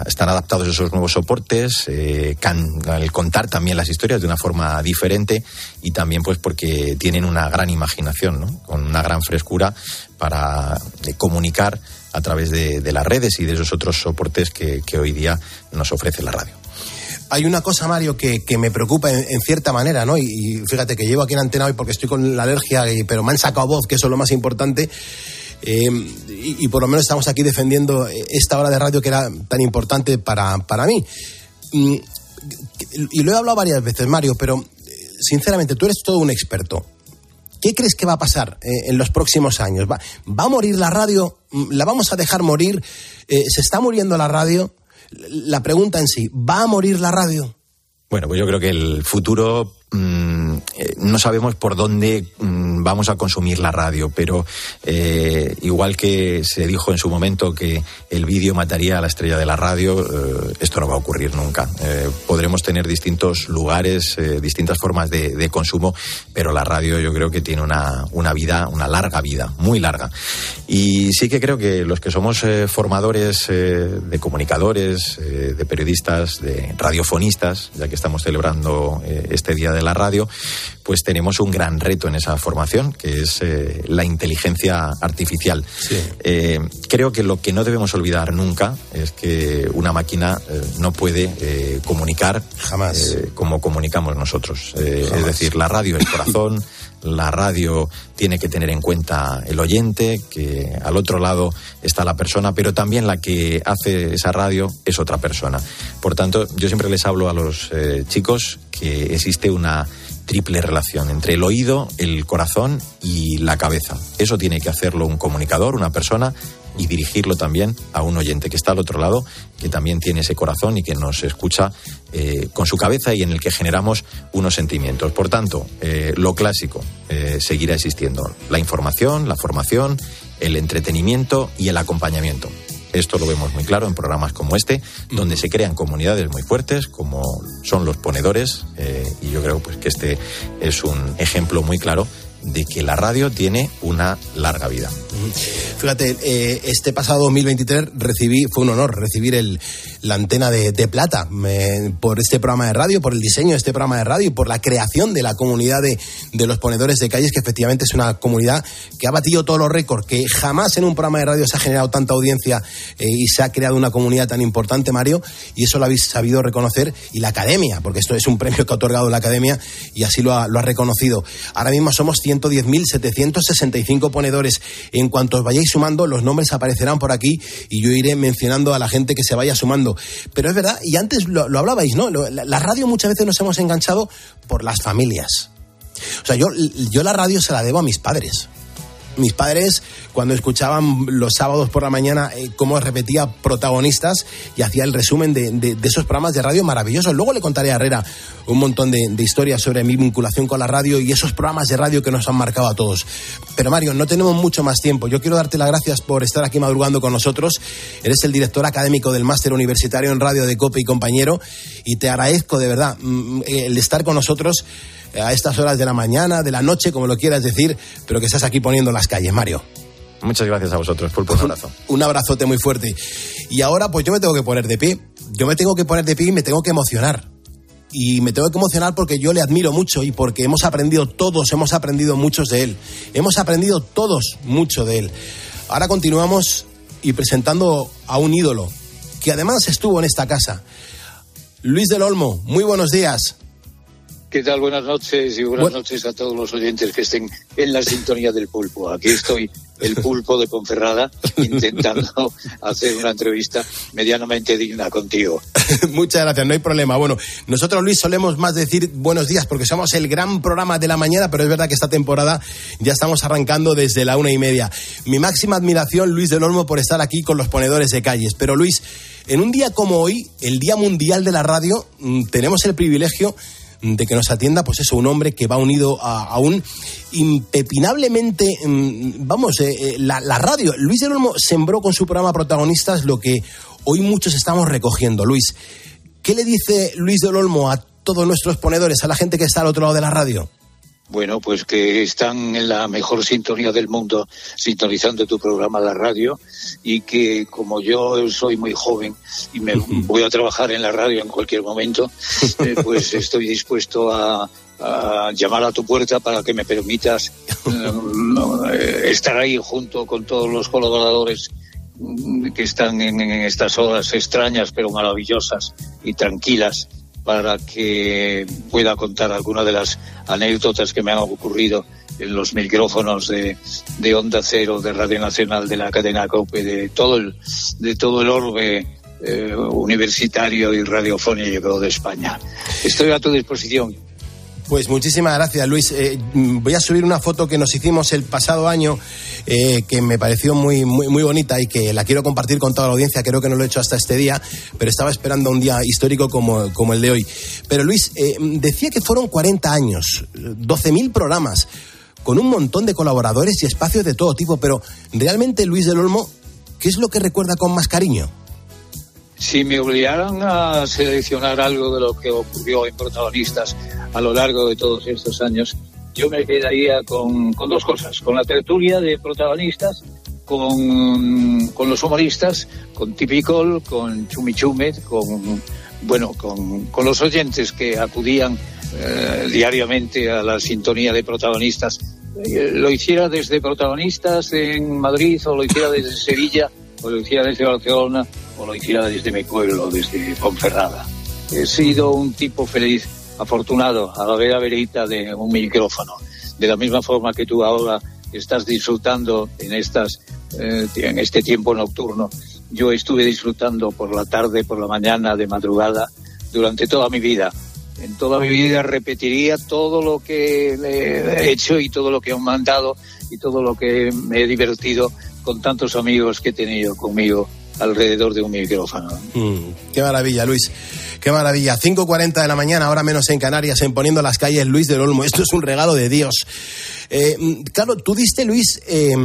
están adaptados a esos nuevos soportes, eh, al contar también las historias de una forma diferente y también pues porque tienen una gran imaginación, ¿no? con una gran frescura para eh, comunicar a través de, las redes y de esos otros soportes que hoy día nos ofrece la radio hay una cosa, Mario, que, me preocupa en, cierta manera, ¿no? Y, fíjate que llevo aquí en antena hoy porque estoy con la alergia, pero me han sacado voz, que eso es lo más importante. Eh, y, por lo menos estamos aquí defendiendo esta hora de radio que era tan importante para, para mí. Mm, y lo he hablado varias veces, Mario, pero sinceramente tú eres todo un experto. ¿Qué crees que va a pasar eh, en los próximos años? ¿Va, ¿Va, a morir la radio? ¿La vamos a dejar morir? Eh, ¿Se está muriendo la radio? la pregunta en sí, ¿va a morir la radio? Bueno, pues yo creo que el futuro mm, no sabemos por dónde mm, vamos a consumir la radio, pero eh, igual que se dijo en su momento que el vídeo mataría a la estrella de la radio, eh, esto no va a ocurrir nunca. podremos tener distintos lugares, distintas formas de, consumo, pero la radio yo creo que tiene una, una vida, una larga vida, muy larga. Y sí que creo que los que somos formadores de comunicadores, de periodistas, de radiofonistas, ya que estamos celebrando este Día de la Radio, pues tenemos un gran reto en esa formación, que es eh, la inteligencia artificial. Eh, creo que lo que no debemos olvidar nunca es que una máquina eh, no puede comunicar jamás como comunicamos nosotros. es decir, la radio es corazón. la radio tiene que tener en cuenta el oyente, que al otro lado está la persona, pero también la que hace esa radio es otra persona. Por tanto, yo siempre les hablo a los chicos que existe una triple relación entre el oído, el corazón y la cabeza. Eso tiene que hacerlo un comunicador, una persona, y dirigirlo también a un oyente que está al otro lado, que también tiene ese corazón y que nos escucha eh, con su cabeza y en el que generamos unos sentimientos. Por tanto, eh, lo clásico eh, seguirá existiendo. La información, la formación, el entretenimiento y el acompañamiento. Esto lo vemos muy claro en programas como este, donde se crean comunidades muy fuertes, como son los ponedores, eh, y yo creo pues, que este es un ejemplo muy claro de que la radio tiene una larga vida. Fíjate, eh, este pasado 2023 recibí, fue un honor recibir el, la antena de, plata por este programa de radio, por el diseño de este programa de radio y por la creación de la comunidad de, los ponedores de calles, que efectivamente es una comunidad que ha batido todos los récords, que jamás en un programa de radio se ha generado tanta audiencia eh, y se ha creado una comunidad tan importante, Mario, y eso lo habéis sabido reconocer, y la academia, porque esto es un premio que ha otorgado la academia y así lo ha, lo ha reconocido. Ahora mismo somos 110.765 ponedores. En cuanto os vayáis sumando, los nombres aparecerán por aquí y yo iré mencionando a la gente que se vaya sumando. Pero es verdad, y antes lo, hablabais, ¿no? La, radio muchas veces nos hemos enganchado por las familias. O sea, yo, yo la radio se la debo a mis padres mis padres, cuando escuchaban los sábados por la mañana eh, cómo repetía protagonistas y hacía el resumen de, esos programas de radio maravillosos. Luego le contaré a Herrera un montón de, historias sobre mi vinculación con la radio y esos programas de radio que nos han marcado a todos. Pero Mario, no tenemos mucho más tiempo. Yo quiero darte las gracias por estar aquí madrugando con nosotros. Eres el director académico del Máster Universitario en Radio de COPE y compañero y te agradezco de verdad mm, el estar con nosotros a estas horas de la mañana, de la noche, como lo quieras decir, pero que estás aquí poniendo las calles, Mario. Muchas gracias a vosotros, Pulpo, un abrazo. un abrazote muy fuerte. Y ahora, pues yo me tengo que poner de pie. Yo me tengo que poner de pie y me tengo que emocionar. Y me tengo que emocionar porque yo le admiro mucho y porque hemos aprendido todos, hemos aprendido muchos de él. Hemos aprendido todos mucho de él. Ahora continuamos y presentando a un ídolo que además estuvo en esta casa. Luis del Olmo, muy buenos días. ¿Qué tal? Buenas noches y buenas noches a todos los oyentes que estén en la sintonía del pulpo. Aquí estoy, el pulpo de Ponferrada, intentando hacer una entrevista medianamente digna contigo. Muchas gracias, no hay problema. Bueno, nosotros, Luis, solemos más decir buenos días porque somos el gran programa de la mañana, pero es verdad que esta temporada ya estamos arrancando desde la una y media. Mi máxima admiración, Luis del Olmo, por estar aquí con los ponedores de calles. Pero, Luis, en un día como hoy, el Día Mundial de la Radio, mm, tenemos el privilegio de que nos atienda, pues eso, un hombre que va unido a, un impepinablemente, mm, vamos, eh, eh, la, radio. Luis del Olmo sembró con su programa Protagonistas lo que hoy muchos estamos recogiendo. Luis, ¿qué le dice Luis del Olmo a todos nuestros ponedores, a la gente que está al otro lado de la radio? Bueno, pues que están en la mejor sintonía del mundo, sintonizando tu programa la radio, y que como yo soy muy joven y me voy a trabajar en la radio en cualquier momento, eh, pues estoy dispuesto a, llamar a tu puerta para que me permitas eh, estar ahí junto con todos los colaboradores mm, que están en estas horas extrañas pero maravillosas y tranquilas para que pueda contar alguna de las anécdotas que me han ocurrido en los micrófonos de, de Onda Cero, de Radio Nacional, de la cadena COPE, de todo el, de todo el orbe eh, universitario y radiofónico de España. Estoy a tu disposición. Pues muchísimas gracias, Luis. Eh, voy a subir una foto que nos hicimos el pasado año, eh, que me pareció muy, muy, muy bonita y que la quiero compartir con toda la audiencia. Creo que no lo he hecho hasta este día, pero estaba esperando un día histórico como, como el de hoy. Pero Luis, eh, decía que fueron 40 años, 12.000 programas, con un montón de colaboradores y espacios de todo tipo, pero realmente, Luis del Olmo, ¿qué es lo que recuerda con más cariño? Si me obligaran a seleccionar algo de lo que ocurrió en protagonistas a lo largo de todos estos años, yo me quedaría con, con dos cosas, con la tertulia de protagonistas, con, con los humoristas, con Tipicol, con Chumichumet, con, bueno, con, con los oyentes que acudían eh, diariamente a la sintonía de protagonistas, eh, lo hiciera desde protagonistas en Madrid o lo hiciera desde Sevilla o lo hiciera desde Barcelona o lo hiciera desde mi pueblo, desde Ponferrada. He sido un tipo feliz, afortunado, a la vera verita de un micrófono. De la misma forma que tú ahora estás disfrutando en, estas, eh, en este tiempo nocturno, yo estuve disfrutando por la tarde, por la mañana, de madrugada, durante toda mi vida. En toda mi vida repetiría todo lo que he hecho y todo lo que he mandado y todo lo que me he divertido con tantos amigos que he tenido conmigo alrededor de un micrófono. Mm, qué maravilla, Luis. Qué maravilla. 5.40 de la mañana, ahora menos en Canarias, en Poniendo las calles Luis del Olmo. Esto es un regalo de Dios. Eh, mm, claro, tú diste, Luis, eh,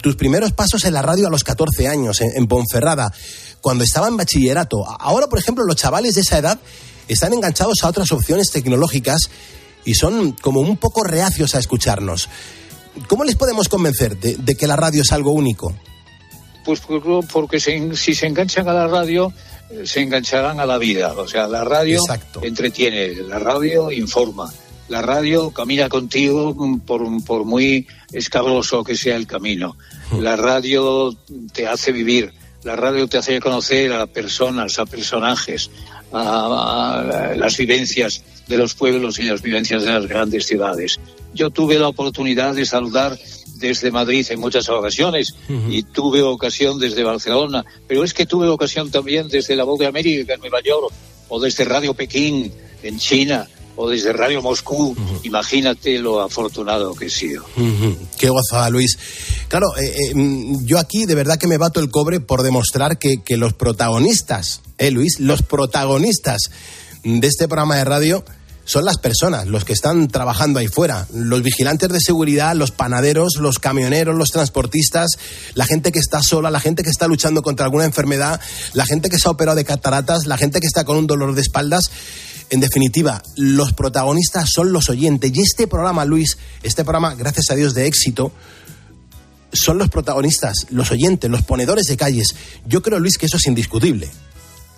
tus primeros pasos en la radio a los 14 años, en, en Ponferrada, cuando estaba en bachillerato. Ahora, por ejemplo, los chavales de esa edad están enganchados a otras opciones tecnológicas y son como un poco reacios a escucharnos. ¿Cómo les podemos convencer de, que la radio es algo único? Pues porque si se enganchan a la radio, se engancharán a la vida. O sea, la radio entretiene, la radio informa, la radio camina contigo por, por muy escabroso que sea el camino. Hmm. La radio te hace vivir, la radio te hace conocer a personas, a personajes, a, las vivencias de los pueblos y las vivencias de las grandes ciudades. Yo tuve la oportunidad de saludar desde Madrid en muchas ocasiones y tuve ocasión desde Barcelona, pero es que tuve ocasión también desde la Voz de América en Nueva York o desde Radio Pekín en China o desde Radio Moscú. Imagínate lo afortunado que he sido. Qué gozada, Luis. Claro, eh, eh, mm, yo aquí de verdad que me bato el cobre por demostrar que, que los protagonistas, eh, Luis, los protagonistas de este programa de radio son las personas, los que están trabajando ahí fuera, los vigilantes de seguridad, los panaderos, los camioneros, los transportistas, la gente que está sola, la gente que está luchando contra alguna enfermedad, la gente que se ha operado de cataratas, la gente que está con un dolor de espaldas. En definitiva, los protagonistas son los oyentes. Y este programa, Luis, este programa, gracias a Dios, de éxito, son los protagonistas, los oyentes, los ponedores de calles. Yo creo, Luis, que eso es indiscutible.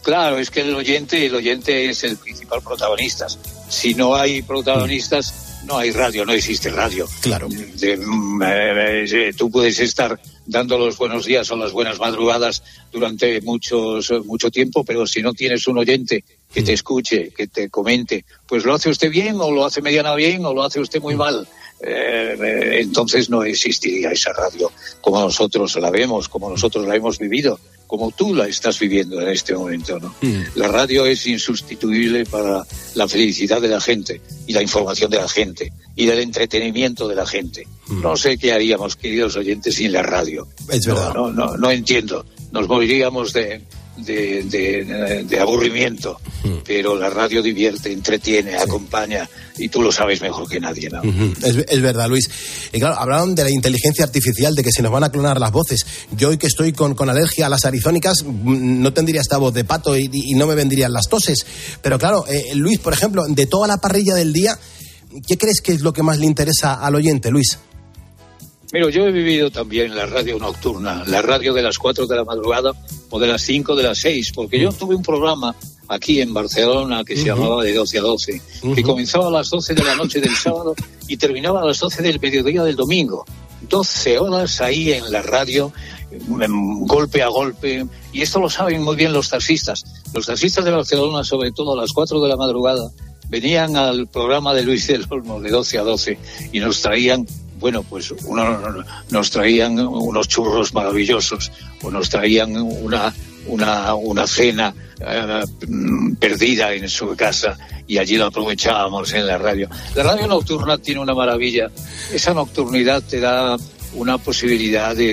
Claro, es que el oyente, el oyente es el principal protagonista. Si no hay protagonistas, no hay radio, no existe radio. Claro. Mm, eh, eh, tú puedes estar dando los buenos días o las buenas madrugadas durante muchos, mucho tiempo, pero si no tienes un oyente que te escuche, que te comente, pues lo hace usted bien o lo hace mediana bien o lo hace usted muy mal. Eh, entonces no existiría esa radio como nosotros la vemos, como nosotros la hemos vivido como tú la estás viviendo en este momento. ¿no? Mm. La radio es insustituible para la felicidad de la gente y la información de la gente y del entretenimiento de la gente. Mm. No sé qué haríamos, queridos oyentes, sin la radio. Es verdad. no, no, no entiendo. Nos moriríamos de, de, aburrimiento, pero la radio divierte, entretiene, acompaña y tú lo sabes mejor que nadie. ¿no? es, verdad, Luis. Y claro, hablaron de la inteligencia artificial, de que se nos van a clonar las voces. Yo hoy que estoy con, con alergia a las arizónicas, mm, no tendría esta voz de pato y, no me vendrían las toses. Pero claro, eh, Luis, por ejemplo, de toda la parrilla del día, ¿qué crees que es lo que más le interesa al oyente, Luis? Mira, yo he vivido también la radio nocturna, la radio de las 4 de la madrugada o de las 5 de las 6, porque yo mm. tuve un programa aquí en Barcelona que se llamaba de 12 a 12, que comenzaba a las 12 de la noche del sábado y terminaba a las 12 del mediodía del domingo. 12 horas ahí en la radio, golpe a golpe, y esto lo saben muy bien los taxistas. Los taxistas de Barcelona, sobre todo a las 4 de la madrugada, venían al programa de Luis del Olmo de 12 a 12 y nos traían bueno, pues uno, nos traían unos churros maravillosos o nos traían una, una, una cena eh, perdida en su casa y allí lo aprovechábamos en la radio. La radio nocturna tiene una maravilla. Esa nocturnidad te da una posibilidad de,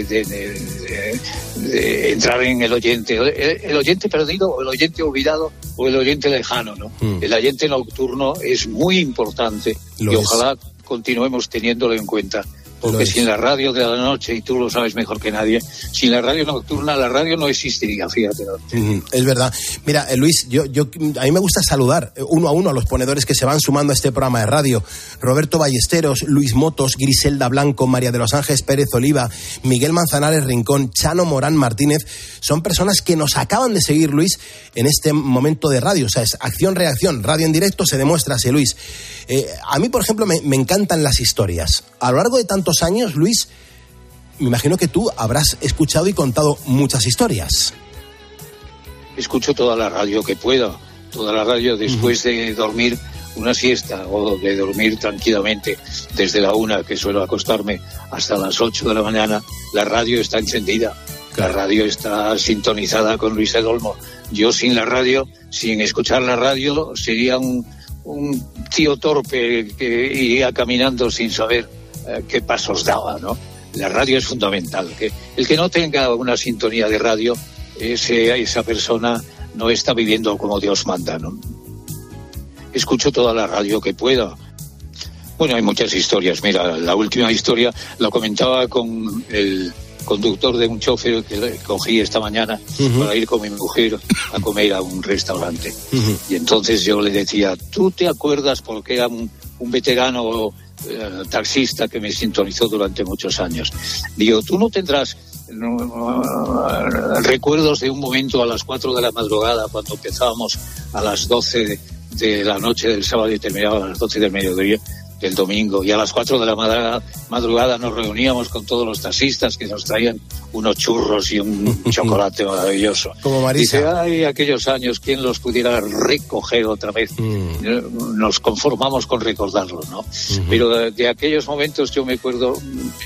entrar en el oyente, el, oyente perdido o el oyente olvidado o el oyente lejano, ¿no? Mm. El oyente nocturno es muy importante y ojalá continuemos teniéndolo en cuenta porque sin la radio de la noche, y tú lo sabes mejor que nadie, sin la radio nocturna, la radio no existiría, fíjate. es verdad. Mira, eh, Luis, yo, yo, a mí me gusta saludar eh, uno a uno a los ponedores que se van sumando a este programa de radio. Roberto Ballesteros, Luis Motos, Griselda Blanco, María de los Ángeles Pérez Oliva, Miguel Manzanares Rincón, Chano Morán Martínez, son personas que nos acaban de seguir, Luis, en este momento de radio. O sea, es acción-reacción, radio en directo, se demuestra así, Luis. Eh, a mí, por ejemplo, me, me encantan las historias. A lo largo de tanto años, Luis, me imagino que tú habrás escuchado y contado muchas historias. Escucho toda la radio que pueda, toda la radio después de dormir una siesta o de dormir tranquilamente desde la una que suelo acostarme hasta las ocho de la mañana, la radio está encendida. La radio está sintonizada con Luis Edolmo. Yo sin la radio, sin escuchar la radio, sería un, un tío torpe que iría caminando sin saber qué pasos daba, ¿no? La radio es fundamental. Que el que no tenga una sintonía de radio, ese, esa persona no está viviendo como Dios manda, ¿no? Escucho toda la radio que pueda. Bueno, hay muchas historias. Mira, la última historia la comentaba con el conductor de un chofer que cogí esta mañana para ir con mi mujer a comer a un restaurante. Y entonces yo le decía, ¿tú te acuerdas porque era un, un veterano eh, taxista que me sintonizó durante muchos años. Digo, tú no tendrás recuerdos de un momento a las 4 de la madrugada cuando empezábamos a las 12 de, la noche del sábado y terminaba a las 12 del mediodía del domingo y a las 4 de la madrugada, nos reuníamos con todos los taxistas que nos traían unos churros y un chocolate maravilloso. Como Marisa. Dice, ay, aquellos años, ¿quién los pudiera recoger otra vez? Mm. Nos conformamos con recordarlos, ¿no? Pero de, aquellos momentos yo me acuerdo,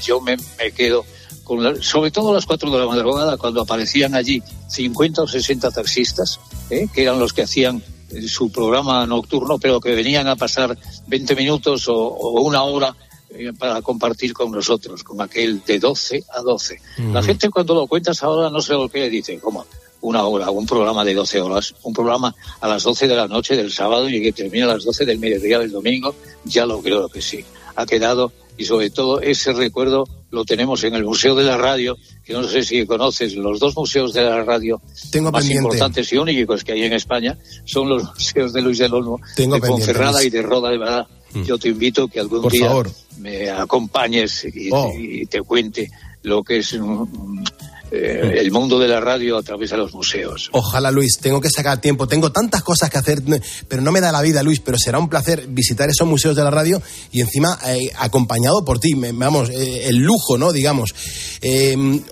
yo me, quedo con sobre todo a las 4 de la madrugada, cuando aparecían allí 50 o 60 taxistas, ¿eh? que eran los que hacían su programa nocturno, pero que venían a pasar 20 minutos o, una hora eh, para compartir con nosotros, con aquel de 12 a 12. La gente cuando lo cuentas ahora no sé lo que le dice, como una hora, un programa de 12 horas, un programa a las 12 de la noche del sábado y que termina a las 12 del mediodía del domingo, ya lo creo que sí. Ha quedado y sobre todo ese recuerdo lo tenemos en el Museo de la Radio, que no sé si conoces, los dos museos de la radio más importantes y únicos que hay en España son los museos de Luis del Olmo, de Ponferrada y de Roda de Verdad. Mm. Yo te invito que algún día me acompañes y, oh. y, te cuente lo que es un, eh, el mundo de la radio a través de los museos. Ojalá, Luis, tengo que sacar tiempo. Tengo tantas cosas que hacer, pero no me da la vida, Luis, pero será un placer visitar esos museos de la radio y encima eh, acompañado por ti. vamos, eh, el lujo, ¿no? Digamos.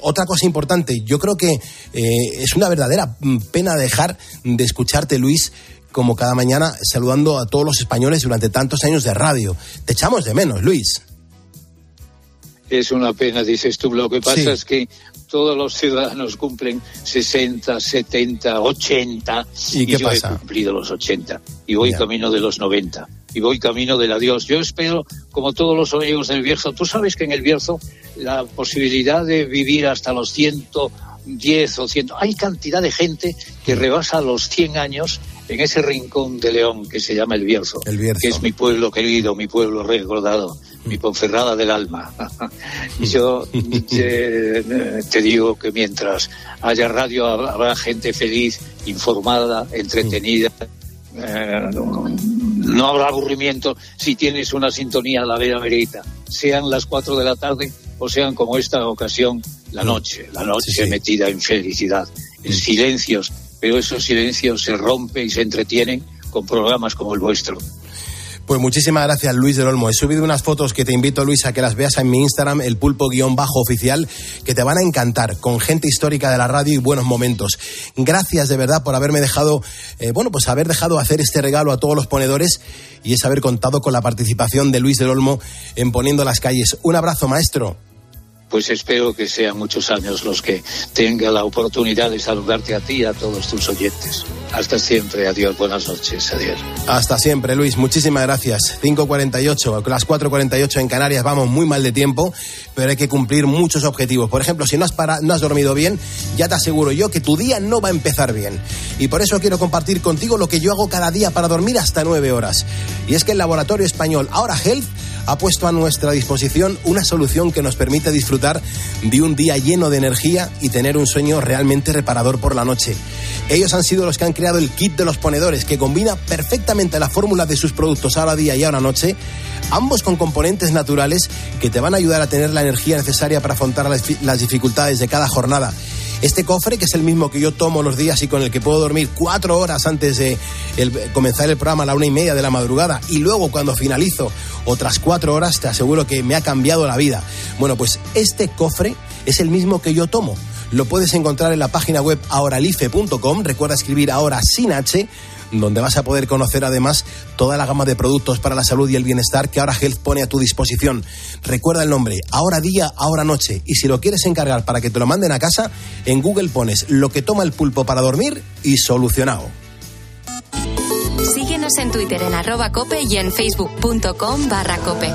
otra cosa importante, yo creo que es una verdadera pena dejar de escucharte, Luis, como cada mañana saludando a todos los españoles durante tantos años de radio. Te echamos de menos, Luis. Es una pena, dices tú. Lo que pasa es que todos los ciudadanos cumplen 60, 70, 80. ¿Y, qué yo pasa? he cumplido los 80 y voy camino de los 90 y voy camino del adiós. Yo espero, como todos los amigos del Bierzo, tú sabes que en el Bierzo la posibilidad de vivir hasta los 110 o 100, hay cantidad de gente que rebasa los 100 años en ese rincón de León que se llama el Bierzo, el Bierzo. que es mi pueblo querido, mi pueblo recordado mi Ponferrada del alma. yo te, digo que mientras haya radio habrá gente feliz, informada, entretenida. Eh, no habrá aburrimiento si tienes una sintonía a la vera verita, sean las cuatro de la tarde o sean como esta ocasión la noche, la noche metida en felicidad, en silencios, pero esos silencios se rompen y se entretienen con programas como el vuestro. Pues muchísimas gracias, Luis del Olmo. He subido unas fotos que te invito, Luis, a que las veas en mi Instagram, el pulpo-oficial, que te van a encantar, con gente histórica de la radio y buenos momentos. Gracias de verdad por haberme dejado, eh, bueno, pues haber dejado hacer este regalo a todos los ponedores y es haber contado con la participación de Luis del Olmo en Poniendo las Calles. Un abrazo, maestro. Pues espero que sean muchos años los que tenga la oportunidad de saludarte a ti y a todos tus oyentes. Hasta siempre, adiós, buenas noches, adiós. Hasta siempre, Luis, muchísimas gracias. 5.48, las 4.48 en Canarias, vamos muy mal de tiempo, pero hay que cumplir muchos objetivos. Por ejemplo, si no has, dormido bien, ya te aseguro yo que tu día no va a empezar bien. Y por eso quiero compartir contigo lo que yo hago cada día para dormir hasta 9 horas. Y es que el laboratorio español Ahora Health ha puesto a nuestra disposición una solución que nos permite disfrutar de un día lleno de energía y tener un sueño realmente reparador por la noche. Ellos han sido los que han creado el kit de los ponedores, que combina perfectamente la fórmula de sus productos ahora día y ahora noche, ambos con componentes naturales que te van a ayudar a tener la energía necesaria para afrontar las dificultades de cada jornada. Este cofre, que es el mismo que yo tomo los días y con el que puedo dormir cuatro horas antes de comenzar el programa a la una y media de la madrugada y luego cuando finalizo otras cuatro horas, te aseguro que me ha cambiado la vida. Bueno, pues este cofre es el mismo que yo tomo. Lo puedes encontrar en la página web ahoralife.com. Recuerda escribir ahora sin H donde vas a poder conocer además toda la gama de productos para la salud y el bienestar que ahora Health pone a tu disposición. Recuerda el nombre, ahora día, ahora noche. Y si lo quieres encargar para que te lo manden a casa, en Google pones lo que toma el pulpo para dormir y solucionado. Síguenos en Twitter en arroba cope y en facebook.com barra cope.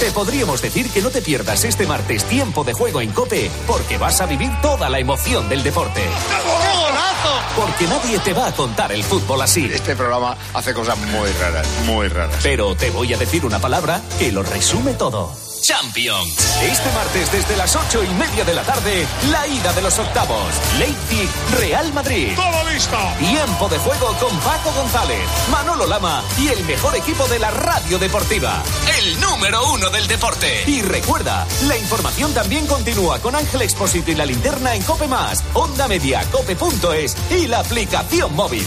Te podríamos decir que no te pierdas este martes tiempo de juego en Cope, porque vas a vivir toda la emoción del deporte. Porque nadie te va a contar el fútbol así. Este programa hace cosas muy raras, muy raras. Pero te voy a decir una palabra que lo resume todo. Champions. Este martes desde las ocho y media de la tarde, la ida de los octavos. Leipzig, Real Madrid. Todo listo. Tiempo de juego con Paco González, Manolo Lama y el mejor equipo de la radio deportiva. El número uno del deporte. Y recuerda, la información también continúa con Ángel Expósito y la linterna en Cope Más, Onda Media, Cope.es y la aplicación móvil.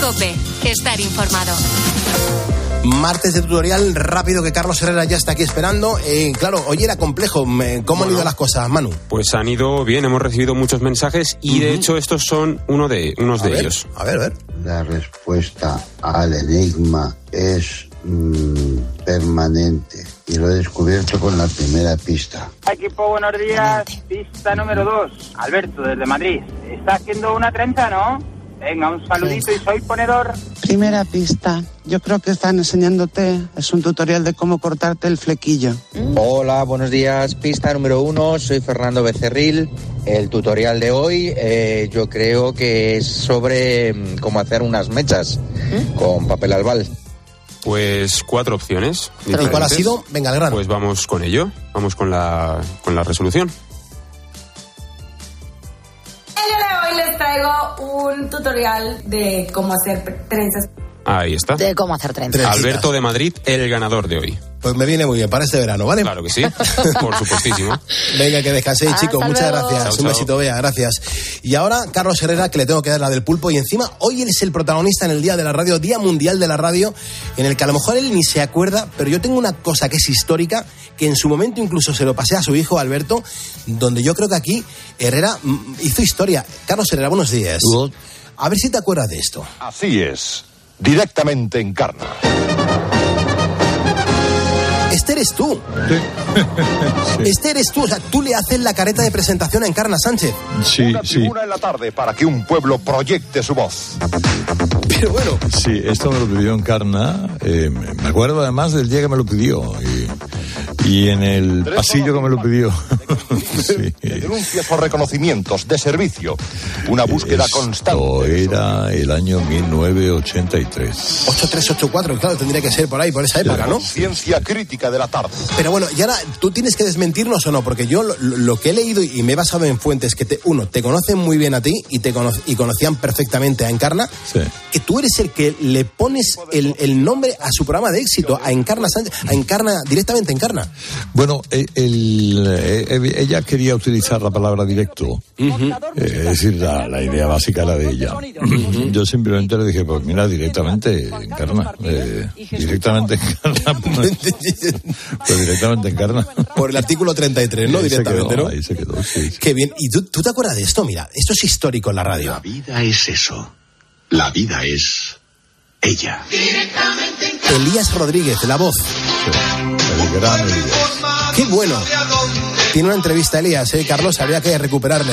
Cope, estar informado. Martes de tutorial rápido que Carlos Herrera ya está aquí esperando. Eh, claro, hoy era complejo. ¿Cómo han ido las cosas, Manu? Pues han ido bien, hemos recibido muchos mensajes y de hecho estos son uno de, unos de ellos. A ver, a ver. La respuesta al enigma es mm, permanente y lo he descubierto con la primera pista. Equipo, buenos días. Pista número dos. Alberto, desde Madrid. Está haciendo una trenza, ¿no? Venga, un saludito y soy ponedor. Primera pista. Yo creo que están enseñándote. Es un tutorial de cómo cortarte el flequillo. Hola, buenos días. Pista número uno. Soy Fernando Becerril. El tutorial de hoy eh, yo creo que es sobre mm, cómo hacer unas mechas con papel albal. Pues cuatro opciones. ¿Y cuál ha sido? Venga, al grano. Pues vamos con ello. Vamos con la, con la resolución. Hoy les traigo un tutorial de cómo hacer trenzas. Ahí está. De cómo hacer trenzas. Alberto de Madrid, el ganador de hoy. Pues me viene muy bien para este verano, ¿vale? Claro que sí, por supuestísimo. Venga, que descanséis, chicos. Muchas gracias. Chao, Un besito, Bea, gracias. Y ahora, Carlos Herrera, que le tengo que dar la del pulpo. Y encima, hoy él es el protagonista en el Día de la Radio, Día Mundial de la Radio, en el que a lo mejor él ni se acuerda, pero yo tengo una cosa que es histórica, que en su momento incluso se lo pasé a su hijo, Alberto, donde yo creo que aquí Herrera mm, hizo historia. Carlos Herrera, buenos días. A ver si te acuerdas de esto. Así es, directamente en Carna. Este eres tú. Este eres tú. O sea, tú le haces la careta de presentación a Encarna Sánchez. Sí, Una tribuna en la tarde para que un pueblo proyecte su voz. Pero bueno. Sí, esto me lo pidió Encarna. eh, me acuerdo además del día que me lo pidió. Y, y en el pasillo que me lo pidió. De denuncias o reconocimientos de servicio. Una búsqueda Esto constante. era el año 1983. 8384, claro, tendría que ser por ahí, por esa época, ¿no? Ciencia crítica de la tarde. Pero bueno, y ahora tú tienes que desmentirnos o no, porque yo lo, lo que he leído y me he basado en fuentes que, te, uno, te conocen muy bien a ti y te cono- y conocían perfectamente a Encarna, Sí. que tú eres el que le pones el, el nombre a su programa de éxito, a Encarna Sánchez, a Encarna, directamente Encarna. Bueno, eh, el, eh, ella quería utilizar la palabra directo. Eh, es decir, la, la idea básica era de ella. Yo simplemente le dije, pues mira, directamente encarna. eh, directamente encarna. Pues, pues directamente encarna. Por el artículo 33, ¿no? Ahí se Directamente, quedó, ¿no? Ahí se quedó, sí. sí. Qué bien. ¿Y tú, tú te acuerdas de esto? Mira, esto es histórico en la radio. La vida es eso. La vida es ella. Elías Rodríguez, la voz. El gran Elías. Qué bueno. Tiene una entrevista, Elías, ¿eh? Carlos, habría que recuperarle.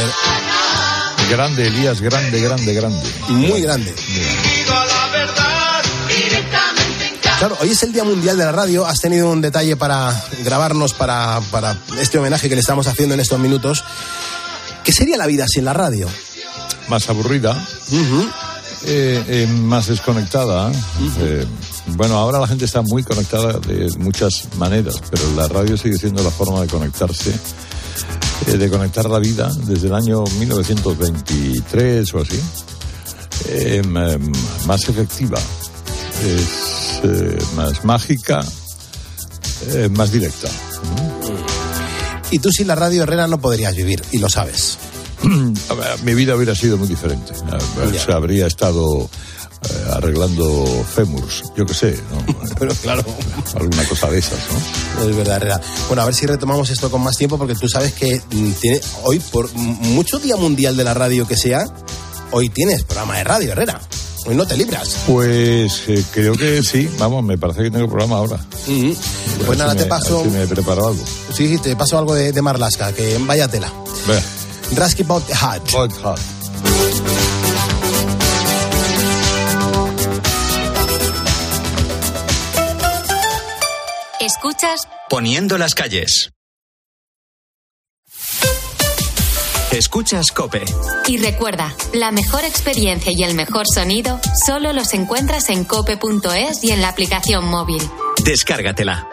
Grande, Elías, grande, grande, grande. Muy grande. Claro, hoy es el Día Mundial de la Radio. Has tenido un detalle para grabarnos para, para este homenaje que le estamos haciendo en estos minutos. ¿Qué sería la vida sin la radio? Más aburrida. Eh, eh, más desconectada. Eh, bueno, ahora la gente está muy conectada de muchas maneras, pero la radio sigue siendo la forma de conectarse, eh, de conectar la vida desde el año 1923 o así, eh, m- más efectiva, es eh, más mágica, eh, más directa. Y tú sin la radio, Herrera, no podrías vivir, y lo sabes. Mi vida hubiera sido muy diferente. O sea, habría estado eh, arreglando fémurs, yo qué sé, ¿no? Pero claro. Alguna cosa de esas, ¿no? Es verdad, Herrera. Bueno, a ver si retomamos esto con más tiempo, porque tú sabes que mm, tiene, hoy, por mucho Día Mundial de la Radio que sea, hoy tienes programa de radio, Herrera. Hoy no te libras. Pues eh, creo que sí, vamos, me parece que tengo programa ahora. A Pues nada, si te me- paso. Si me he preparado algo. Sí, sí, te paso algo de, de Marlaska, que vaya tela. Ve. Rasky Bout the Hat. Escuchas Poniendo las calles. Escuchas Cope. y recuerda, la mejor experiencia y el mejor sonido solo los encuentras en cope.es y en la aplicación móvil. Descárgatela.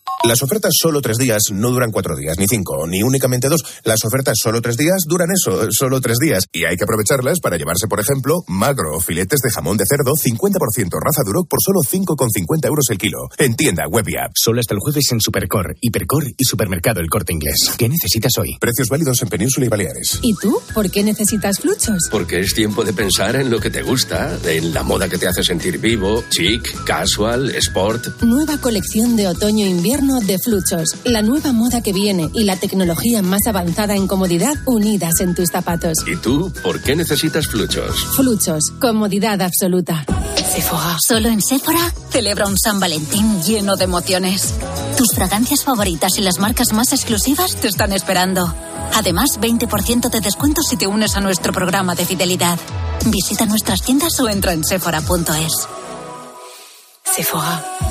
Las ofertas solo tres días no duran cuatro días, ni cinco, ni únicamente dos. Las ofertas solo tres días duran eso, solo tres días. Y hay que aprovecharlas para llevarse, por ejemplo, magro, filetes de jamón de cerdo, 50% raza Duroc por solo 5,50 euros el kilo. En tienda, web y app. Solo hasta el jueves en Supercor, Hipercor y Supermercado El Corte Inglés. ¿Qué necesitas hoy? Precios válidos en Península y Baleares. ¿Y tú? ¿Por qué necesitas fluchos? Porque es tiempo de pensar en lo que te gusta, en la moda que te hace sentir vivo, chic, casual, sport. Nueva colección de otoño-invierno de Fluchos. La nueva moda que viene y la tecnología más avanzada en comodidad unidas en tus zapatos. ¿Y tú por qué necesitas fluchos? Fluchos. Comodidad absoluta. Sephora. Solo en Sephora celebra un San Valentín lleno de emociones. Tus fragancias favoritas y las marcas más exclusivas te están esperando. Además, 20% de descuento si te unes a nuestro programa de fidelidad. Visita nuestras tiendas o entra en sephora.es. Sephora.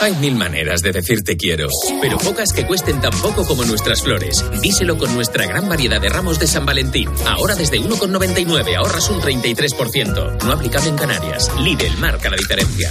Hay mil maneras de decir te quiero, pero pocas que cuesten tan poco como nuestras flores. Díselo con nuestra gran variedad de ramos de San Valentín. Ahora desde 1,99 ahorras un 33%. No aplicable en Canarias. Lidl marca la diferencia.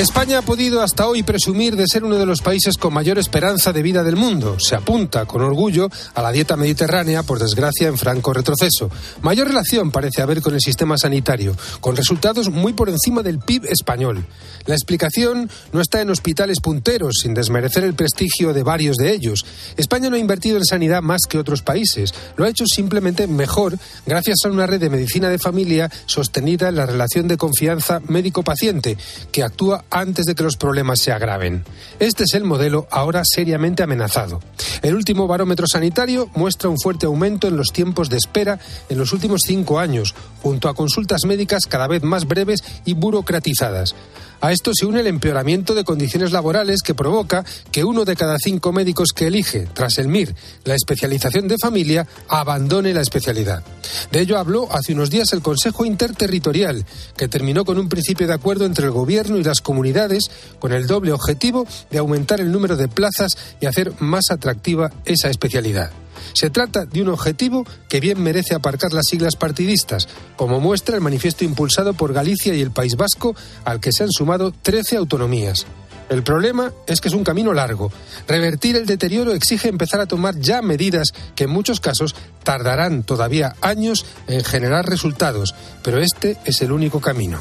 España ha podido hasta hoy presumir de ser uno de los países con mayor esperanza de vida del mundo. Se apunta con orgullo a la dieta mediterránea, por desgracia, en franco retroceso. Mayor relación parece haber con el sistema sanitario, con resultados muy por encima del PIB español. La explicación no está en hospitales punteros, sin desmerecer el prestigio de varios de ellos. España no ha invertido en sanidad más que otros países. Lo ha hecho simplemente mejor gracias a una red de medicina de familia sostenida en la relación de confianza médico-paciente, que actúa antes de que los problemas se agraven. Este es el modelo ahora seriamente amenazado. El último barómetro sanitario muestra un fuerte aumento en los tiempos de espera en los últimos cinco años, junto a consultas médicas cada vez más breves y burocratizadas. A esto se une el empeoramiento de condiciones laborales que provoca que uno de cada cinco médicos que elige, tras el MIR, la especialización de familia, abandone la especialidad. De ello habló hace unos días el Consejo Interterritorial, que terminó con un principio de acuerdo entre el Gobierno y las comunidades con el doble objetivo de aumentar el número de plazas y hacer más atractiva esa especialidad. Se trata de un objetivo que bien merece aparcar las siglas partidistas, como muestra el manifiesto impulsado por Galicia y el País Vasco, al que se han sumado 13 autonomías. El problema es que es un camino largo. Revertir el deterioro exige empezar a tomar ya medidas que en muchos casos tardarán todavía años en generar resultados, pero este es el único camino.